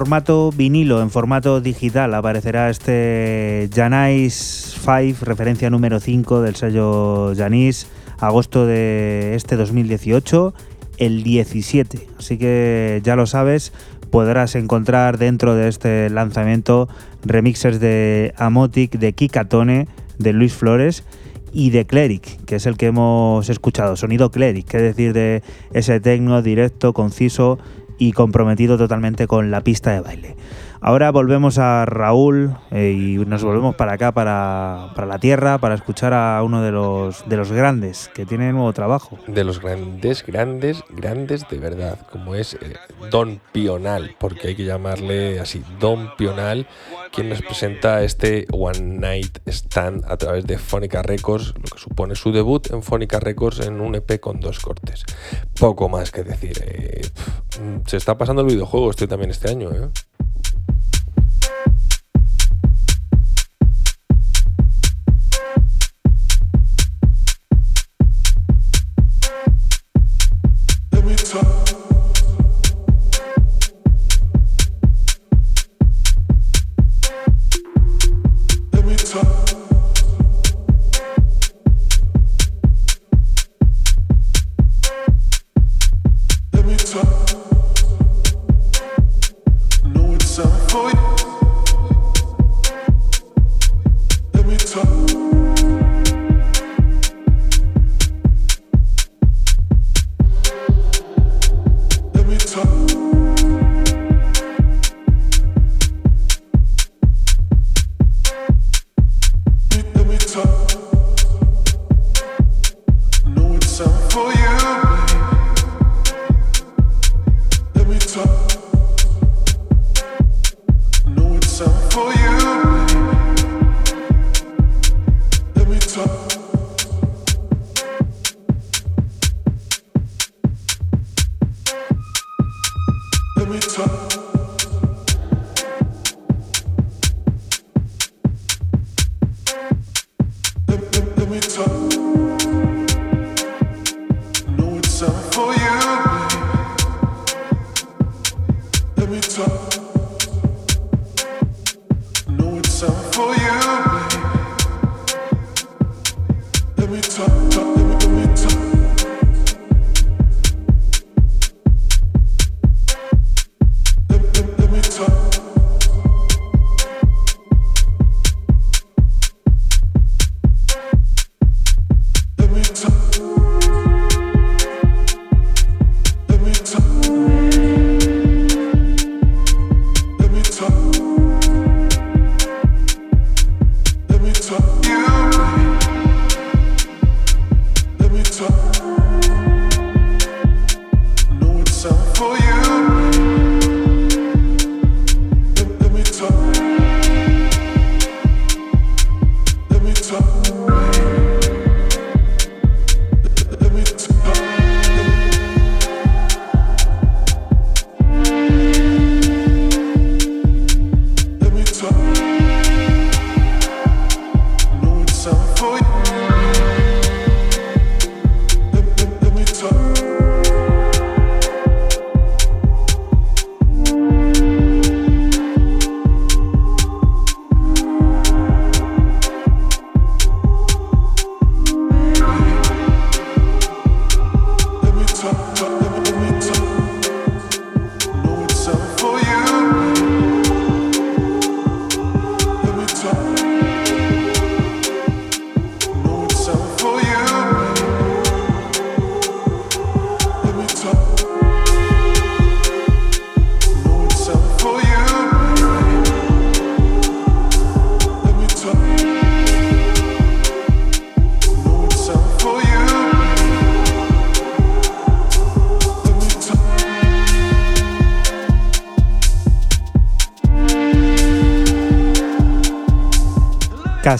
Formato vinilo, en formato digital, aparecerá este Janais 5, referencia número 5 del sello Janis, agosto de este 2018, el 17. Así que ya lo sabes, podrás encontrar dentro de este lanzamiento remixes de Amotic, de Kikatone, de Luis Flores y de Cleric, que es el que hemos escuchado, sonido Cleric, que decir, de ese tecno directo, conciso y comprometido totalmente con la pista de baile. Ahora volvemos a Raúl eh, y nos volvemos para acá, para, para la tierra, para escuchar a uno de los, de los grandes que tiene nuevo trabajo. De los grandes, grandes, grandes de verdad, como es eh, Don Pional, porque hay que llamarle así, Don Pional, quien nos presenta este One Night Stand a través de Fónica Records, lo que supone su debut en Fónica Records en un EP con dos cortes. Poco más que decir. eh, se está pasando el videojuego este también este año, ¿eh?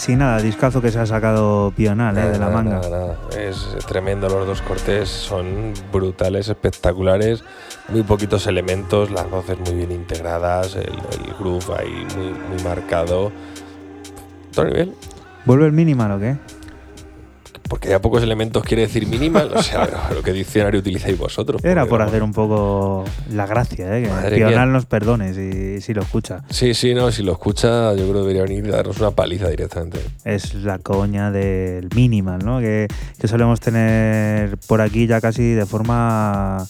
Casi nada, discazo que se ha sacado Pional eh, de la manga. nada, nada. Es tremendo los dos cortes, son brutales, espectaculares, muy poquitos elementos, las voces muy bien integradas, el, el groove ahí muy, muy marcado. Otro nivel. ¿Vuelve el minimal o qué? Porque haya pocos elementos quiere decir minimal. O sea, pero ¿qué diccionario utilizáis vosotros? Era por hacer un poco la gracia, ¿eh? que Pional nos perdone si, si lo escucha. Sí, sí, no, si lo escucha, yo creo que debería venir y darnos una paliza directamente. Es la coña del minimal, ¿no? Que, que solemos tener por aquí ya casi de forma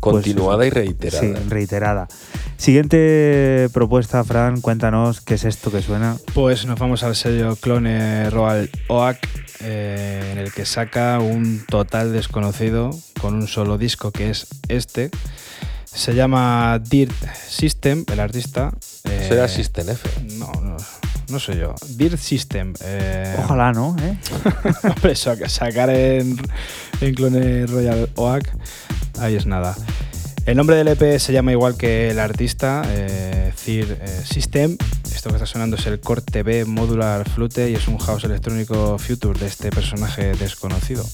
Continuada eso. y reiterada. Sí, reiterada. Siguiente propuesta, Fran, cuéntanos qué es esto que suena. Pues nos vamos al sello Clone Royal Oak, eh, en el que saca un total desconocido con un solo disco que es este. Se llama Dirt System, el artista. eh, Será System F. No, no, no soy yo. Dirt System. eh, Ojalá, ¿no? ¿Eh? [LAUGHS] Hombre, sa- sacar en, en Clone Royal Oak, ahí es nada. El nombre del EP se llama igual que el artista, eh, Cir eh, System. Esto que está sonando es el corte B Modular Flute y es un house electrónico future de este personaje desconocido.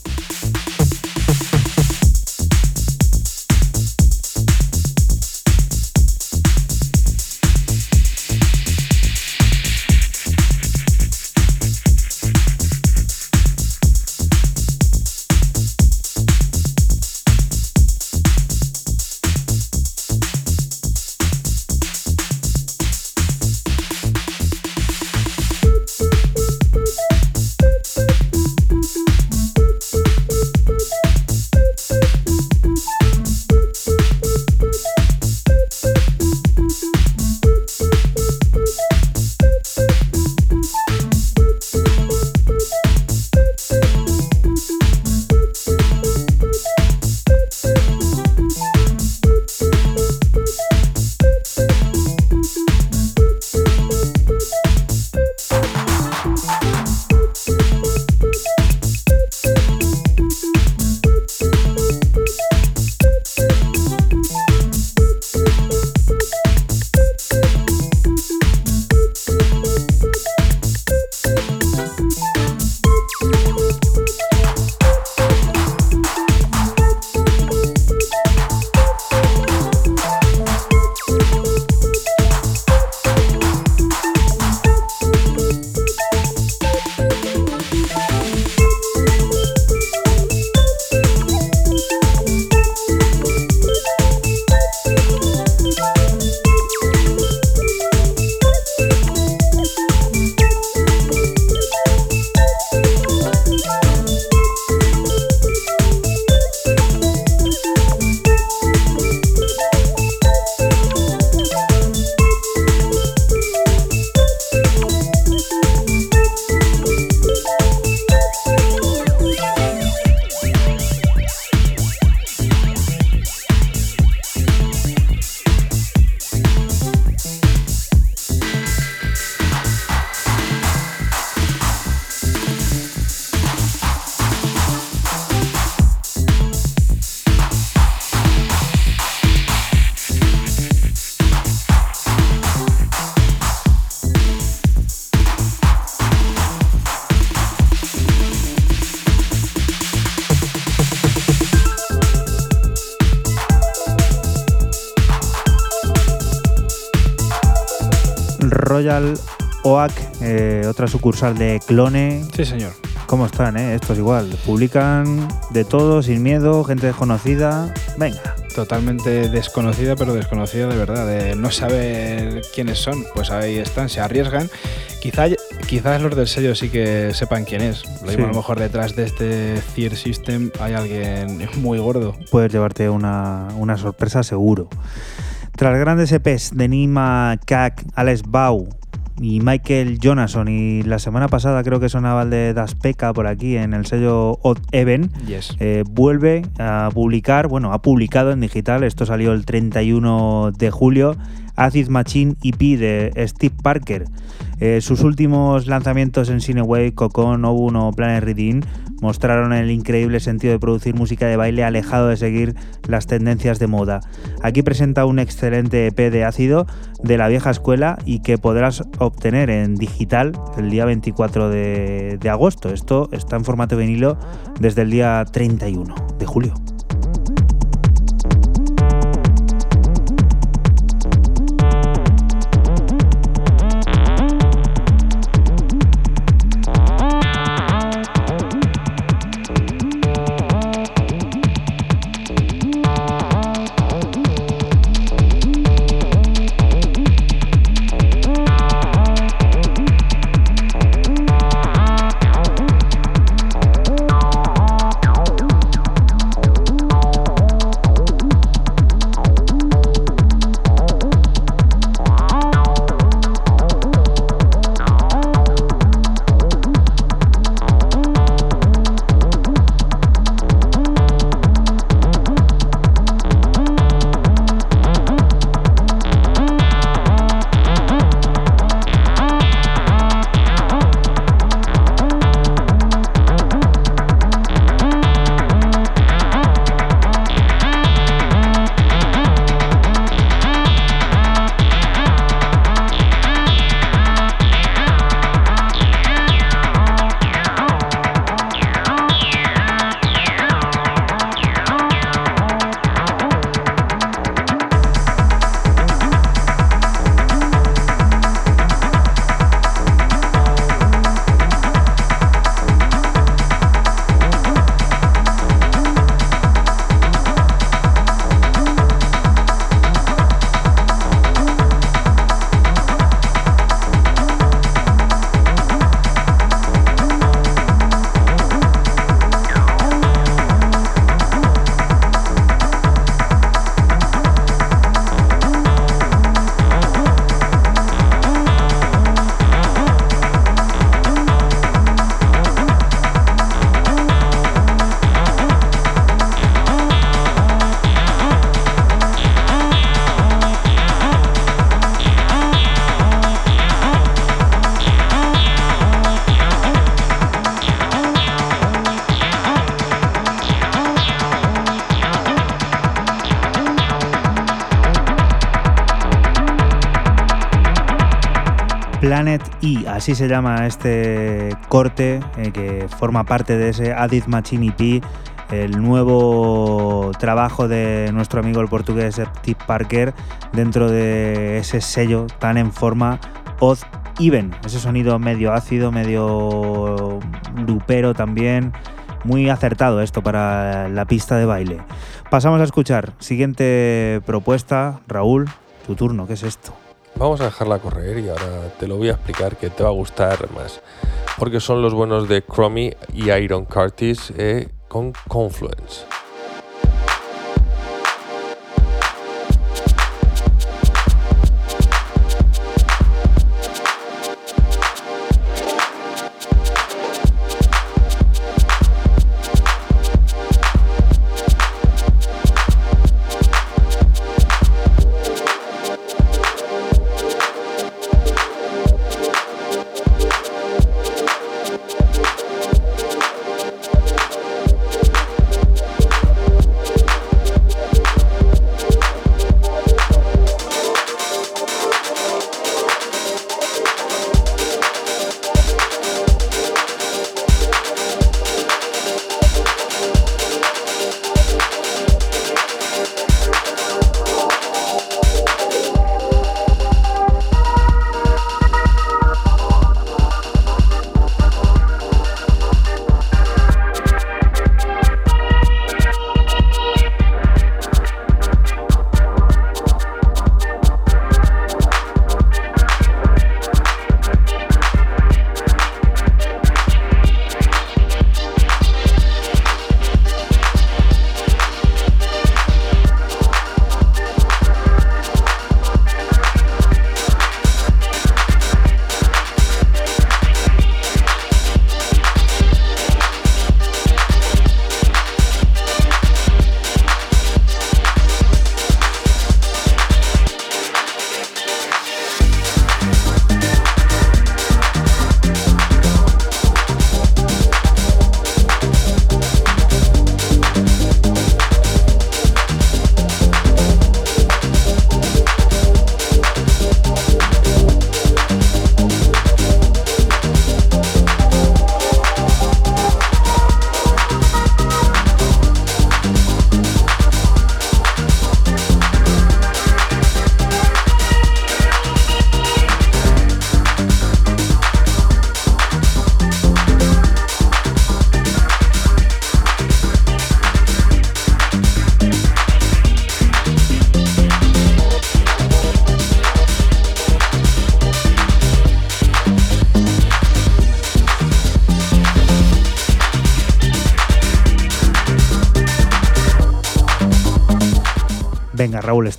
Royal Oak, eh, otra sucursal de Clone. Sí, señor. ¿Cómo están, eh? Estos igual. Publican de todo, sin miedo, gente desconocida. Venga. Totalmente desconocida, pero desconocida de verdad. De no saber quiénes son, pues ahí están, se arriesgan. Quizá, quizás los del sello sí que sepan quién es. Lo mismo Sí. a lo mejor detrás de este Fear System hay alguien muy gordo. Puedes llevarte una, una sorpresa seguro. Tras grandes EPs de Nima Kak, Alex Bau y Michael Jonason, y la semana pasada creo que sonaba el de Das Peka por aquí en el sello Odd Even, Yes. eh, vuelve a publicar, bueno, ha publicado en digital, esto salió el 31 de julio, Acid Machine EP de Steve Parker. Eh, sus últimos lanzamientos en Cineway, Cocon, Obun o Planet Reading mostraron el increíble sentido de producir música de baile alejado de seguir las tendencias de moda. Aquí presenta un excelente EP de ácido de la vieja escuela y que podrás obtener en digital el día 24 de, de agosto. Esto está en formato vinilo desde el día 31 de julio. Planet E, así se llama este corte eh, que forma parte de ese Adit Machine EP, el nuevo trabajo de nuestro amigo el portugués Steve Parker dentro de ese sello tan en forma Odd Even, ese sonido medio ácido, medio lupero también, muy acertado esto para la pista de baile. Pasamos a escuchar, siguiente propuesta, Raúl, tu turno, ¿qué es esto? Vamos a dejarla correr y ahora te lo voy a explicar que te va a gustar más. Porque son los buenos de Chromie y Iron Curtis eh, con Confluence.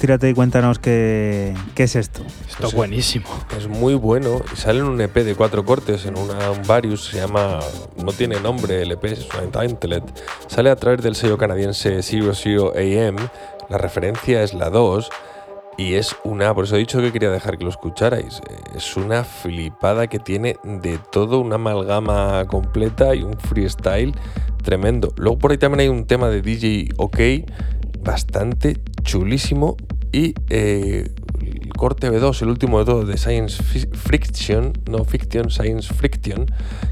Estírate y cuéntanos qué, qué es esto. Esto es buenísimo. Es muy bueno sale en un EP de cuatro cortes, en una, un Varius, se llama, no tiene nombre el EP, es una Timelet. Sale a través del sello canadiense 00 AM, la referencia es la 2 y es una, por eso he dicho que quería dejar que lo escucharais, eh, es una flipada que tiene de todo, una amalgama completa y un freestyle tremendo. Luego por ahí también hay un tema de DJ OK bastante chulísimo y eh, el corte B2, el último de todo de Science Friction, no Fiction, Science Friction,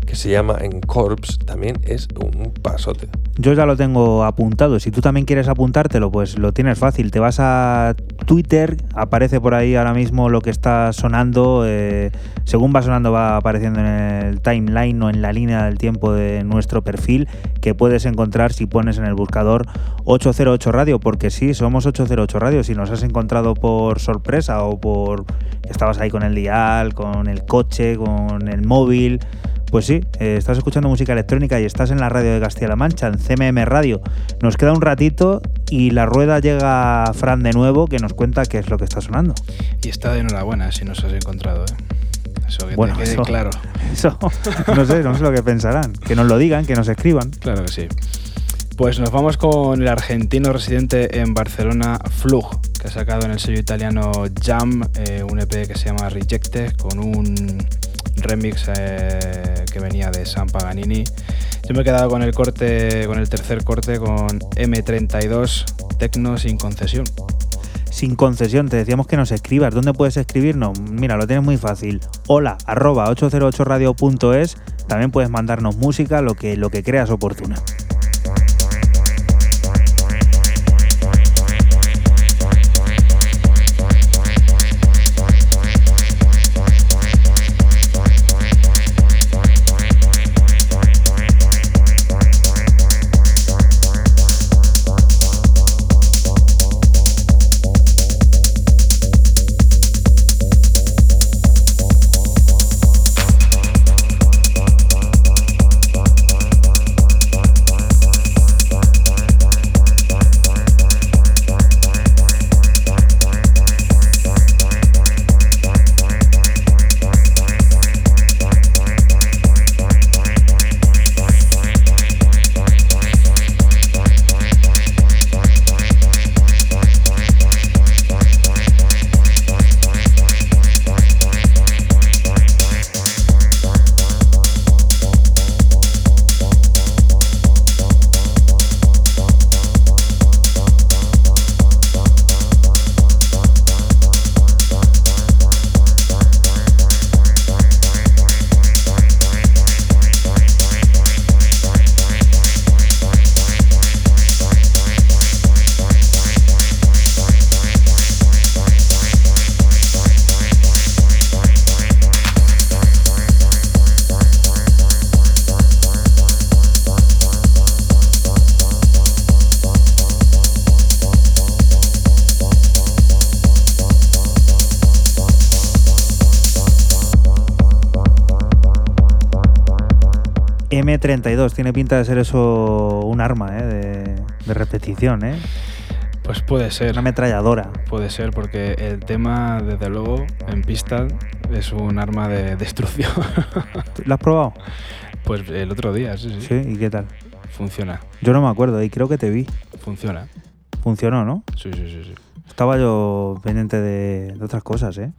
que se llama En Corps, también es un pasote. Yo ya lo tengo apuntado. Si tú también quieres apuntártelo, pues lo tienes fácil. Te vas a Twitter, aparece por ahí ahora mismo lo que está sonando. eh, según va sonando, va apareciendo en el timeline o en la línea del tiempo de nuestro perfil, que puedes encontrar si pones en el buscador 808 Radio, porque sí, somos 808 Radio. Si nos has encontrado por sorpresa o por que estabas ahí con el dial, con el coche, con el móvil. Pues sí, eh, estás escuchando música electrónica y estás en la radio de Castilla-La Mancha, en CMM Radio. Nos queda un ratito y la rueda llega Fran de nuevo que nos cuenta qué es lo que está sonando. Y está de enhorabuena si nos has encontrado, ¿eh? Eso que Bueno, te quede eso- claro. [LAUGHS] Eso, no sé, no sé lo que pensarán. Que nos lo digan, que nos escriban. Claro que sí. Pues nos vamos con el argentino residente en Barcelona, Flug, que ha sacado en el sello italiano Jam eh, un EP que se llama Rejected con un remix eh, que venía de San Paganini. Yo me he quedado con el corte, con el tercer corte con M32 Tecno sin concesión. sin concesión. Te decíamos que nos escribas. ¿Dónde puedes escribirnos? Mira, lo tienes muy fácil. Hola, arroba 808radio.es. También puedes mandarnos música, lo que, lo que creas oportuna. M32, tiene pinta de ser eso un arma ¿eh? de, de repetición, ¿eh? Pues puede ser. una ametralladora. Puede ser, porque el tema, desde luego, en pista es un arma de [LAUGHS] destrucción. ¿Lo has probado? pues el otro día, sí, sí. Sí, ¿y qué tal? Funciona, Yo no me acuerdo y creo que te vi. funciona. Funcionó, ¿no? Sí, sí, sí, sí. Estaba yo pendiente de, de otras cosas, ¿eh?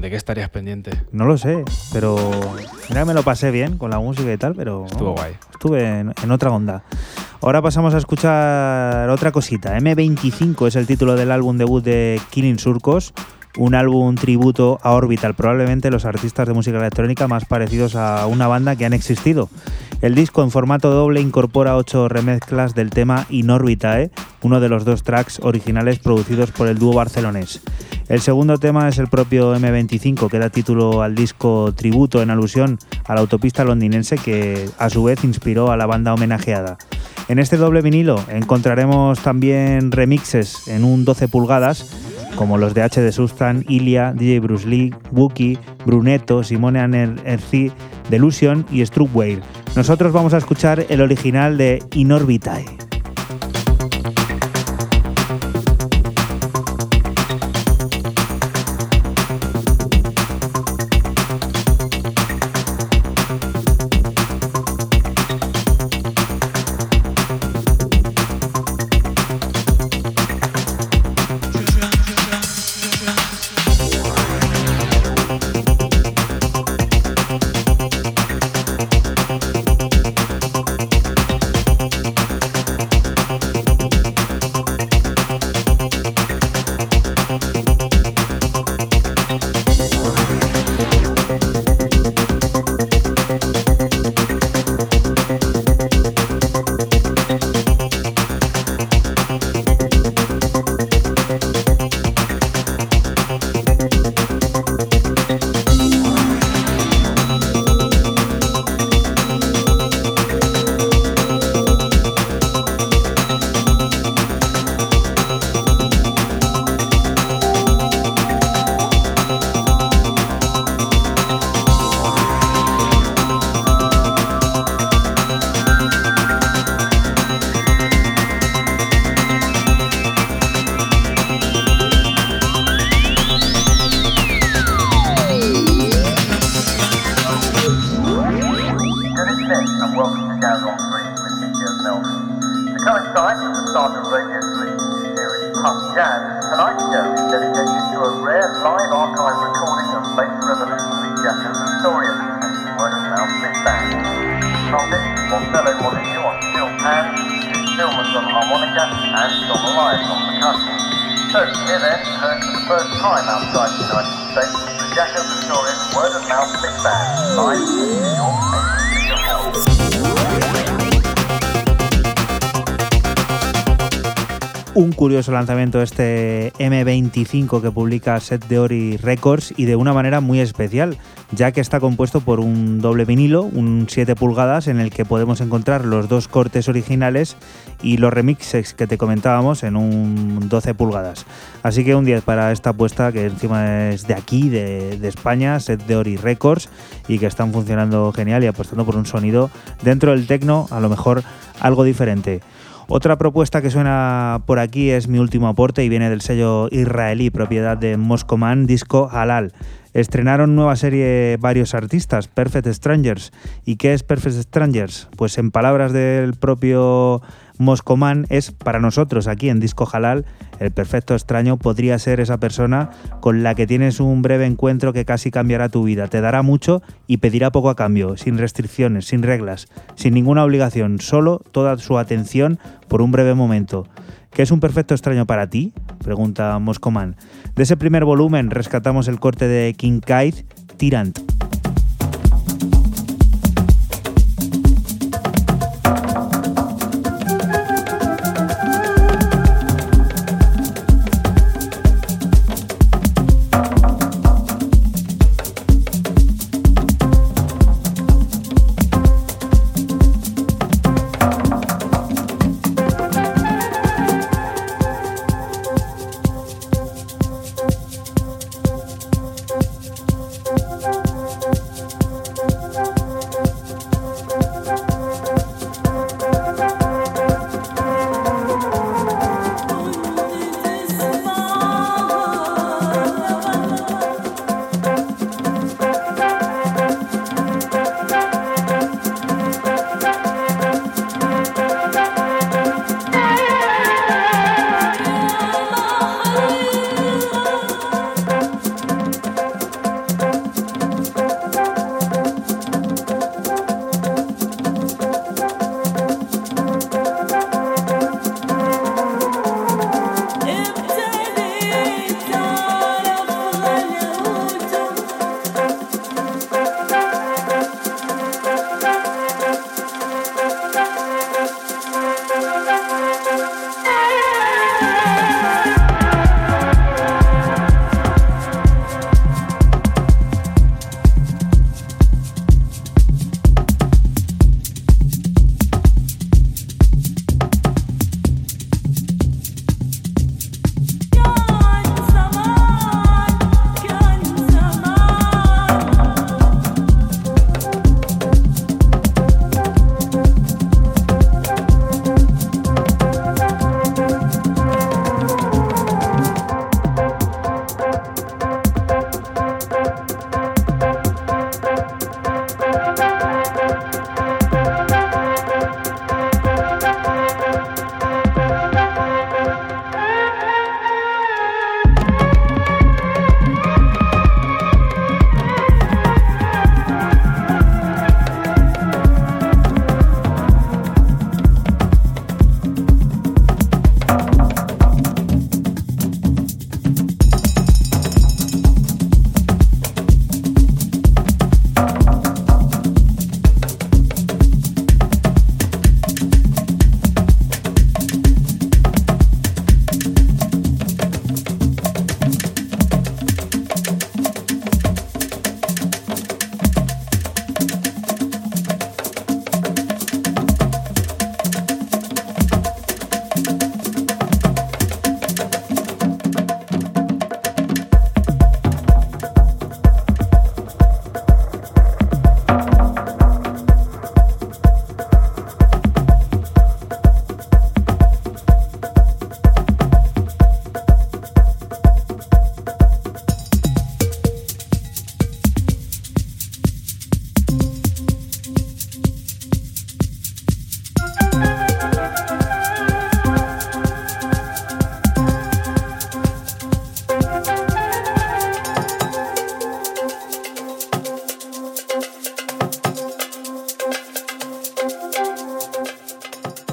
¿De qué estarías pendiente? No lo sé, pero mira, me lo pasé bien con la música y tal, pero Estuvo guay. estuve en, en otra onda. Ahora pasamos a escuchar otra cosita. M25 es el título del álbum debut de Killing Surcos, un álbum tributo a Orbital, probablemente los artistas de música electrónica más parecidos a una banda que han existido. El disco en formato doble incorpora ocho remezclas del tema In Orbitae, uno de los dos tracks originales producidos por el dúo barcelonés. El segundo tema es el propio M25, que da título al disco tributo en alusión a la autopista londinense que a su vez inspiró a la banda homenajeada. En este doble vinilo encontraremos también remixes en un 12 pulgadas, como los de H de Sustan, Ilia, DJ Bruce Lee, Wookie, Brunetto, Simone Anerci, Delusion y Struckware. Nosotros vamos a escuchar el original de In lanzamiento este M25 que publica Set Theory Records y de una manera muy especial, ya que está compuesto por un doble vinilo, un 7 pulgadas en el que podemos encontrar los dos cortes originales y los remixes que te comentábamos en un 12 pulgadas. Así que un 10 para esta apuesta que encima es de aquí, de, de España, Set Theory Records y que están funcionando genial y apostando por un sonido dentro del techno a lo mejor algo diferente. Otra propuesta que suena por aquí es mi último aporte y viene del sello israelí, propiedad de Moscoman Disco Halal. Estrenaron nueva serie varios artistas, Perfect Strangers. ¿Y qué es Perfect Strangers? Pues en palabras del propio Moscoman es para nosotros aquí en Disco Halal, el perfecto extraño podría ser esa persona con la que tienes un breve encuentro que casi cambiará tu vida, te dará mucho y pedirá poco a cambio, sin restricciones, sin reglas, sin ninguna obligación, solo toda su atención por un breve momento. ¿Qué es un perfecto extraño para ti? Pregunta Moscoman. De ese primer volumen rescatamos el corte de King Kite, Tyrant.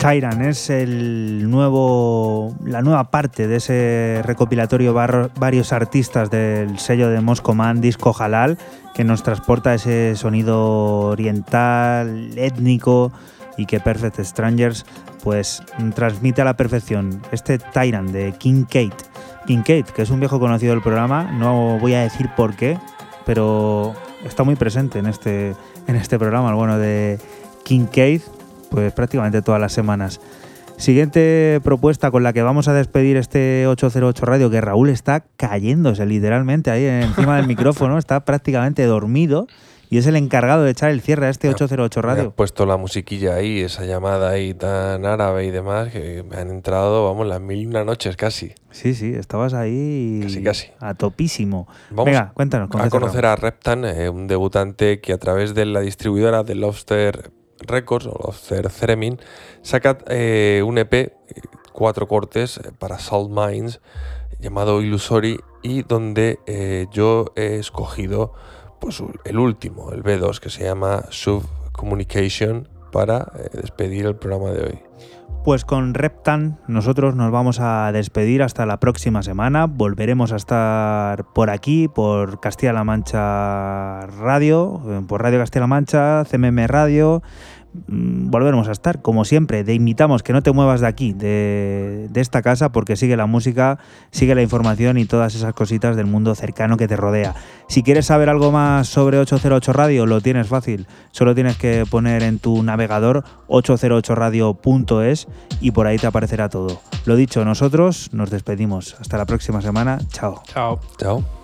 Tyran es el nuevo, la nueva parte de ese recopilatorio varios artistas del sello de Moscoman Disco Halal que nos transporta ese sonido oriental, étnico y que Perfect Strangers pues transmite a la perfección. Este Tyran de King Kate. King Kate, que es un viejo conocido del programa, no voy a decir por qué, pero está muy presente en este, en este programa, el bueno de King Kate, pues prácticamente todas las semanas. Siguiente propuesta con la que vamos a despedir este 808 Radio, que Raúl está cayéndose literalmente ahí encima del [LAUGHS] micrófono, está prácticamente dormido y es el encargado de echar el cierre a este 808 Me han Radio. puesto la musiquilla ahí, esa llamada ahí tan árabe y demás, que me han entrado, vamos, las mil y una noches casi. Sí, sí, estabas ahí Casi, casi. a topísimo. Vamos Venga, cuéntanos. ¿con a conocer a Reptan, eh, un debutante que a través de la distribuidora de Lobster Records o Theremin saca eh, un EP, eh, cuatro cortes eh, para Salt Mines llamado Illusory y donde eh, yo he escogido pues el último, el B2 que se llama Sub Communication para despedir el programa de hoy. Pues con Reptan nosotros nos vamos a despedir hasta la próxima semana. Volveremos a estar por aquí, por Castilla-La Mancha Radio, eh, por Radio Castilla-La Mancha, CMM Radio. Mm, Volveremos a estar, como siempre. Te invitamos que no te muevas de aquí, de, de esta casa, porque sigue la música, sigue la información y todas esas cositas del mundo cercano que te rodea. Si quieres saber algo más sobre 808 Radio, lo tienes fácil. Solo tienes que poner en tu navegador 808radio.es y por ahí te aparecerá todo. Lo dicho, nosotros nos despedimos. Hasta la próxima semana. Chao. Chao. Chao.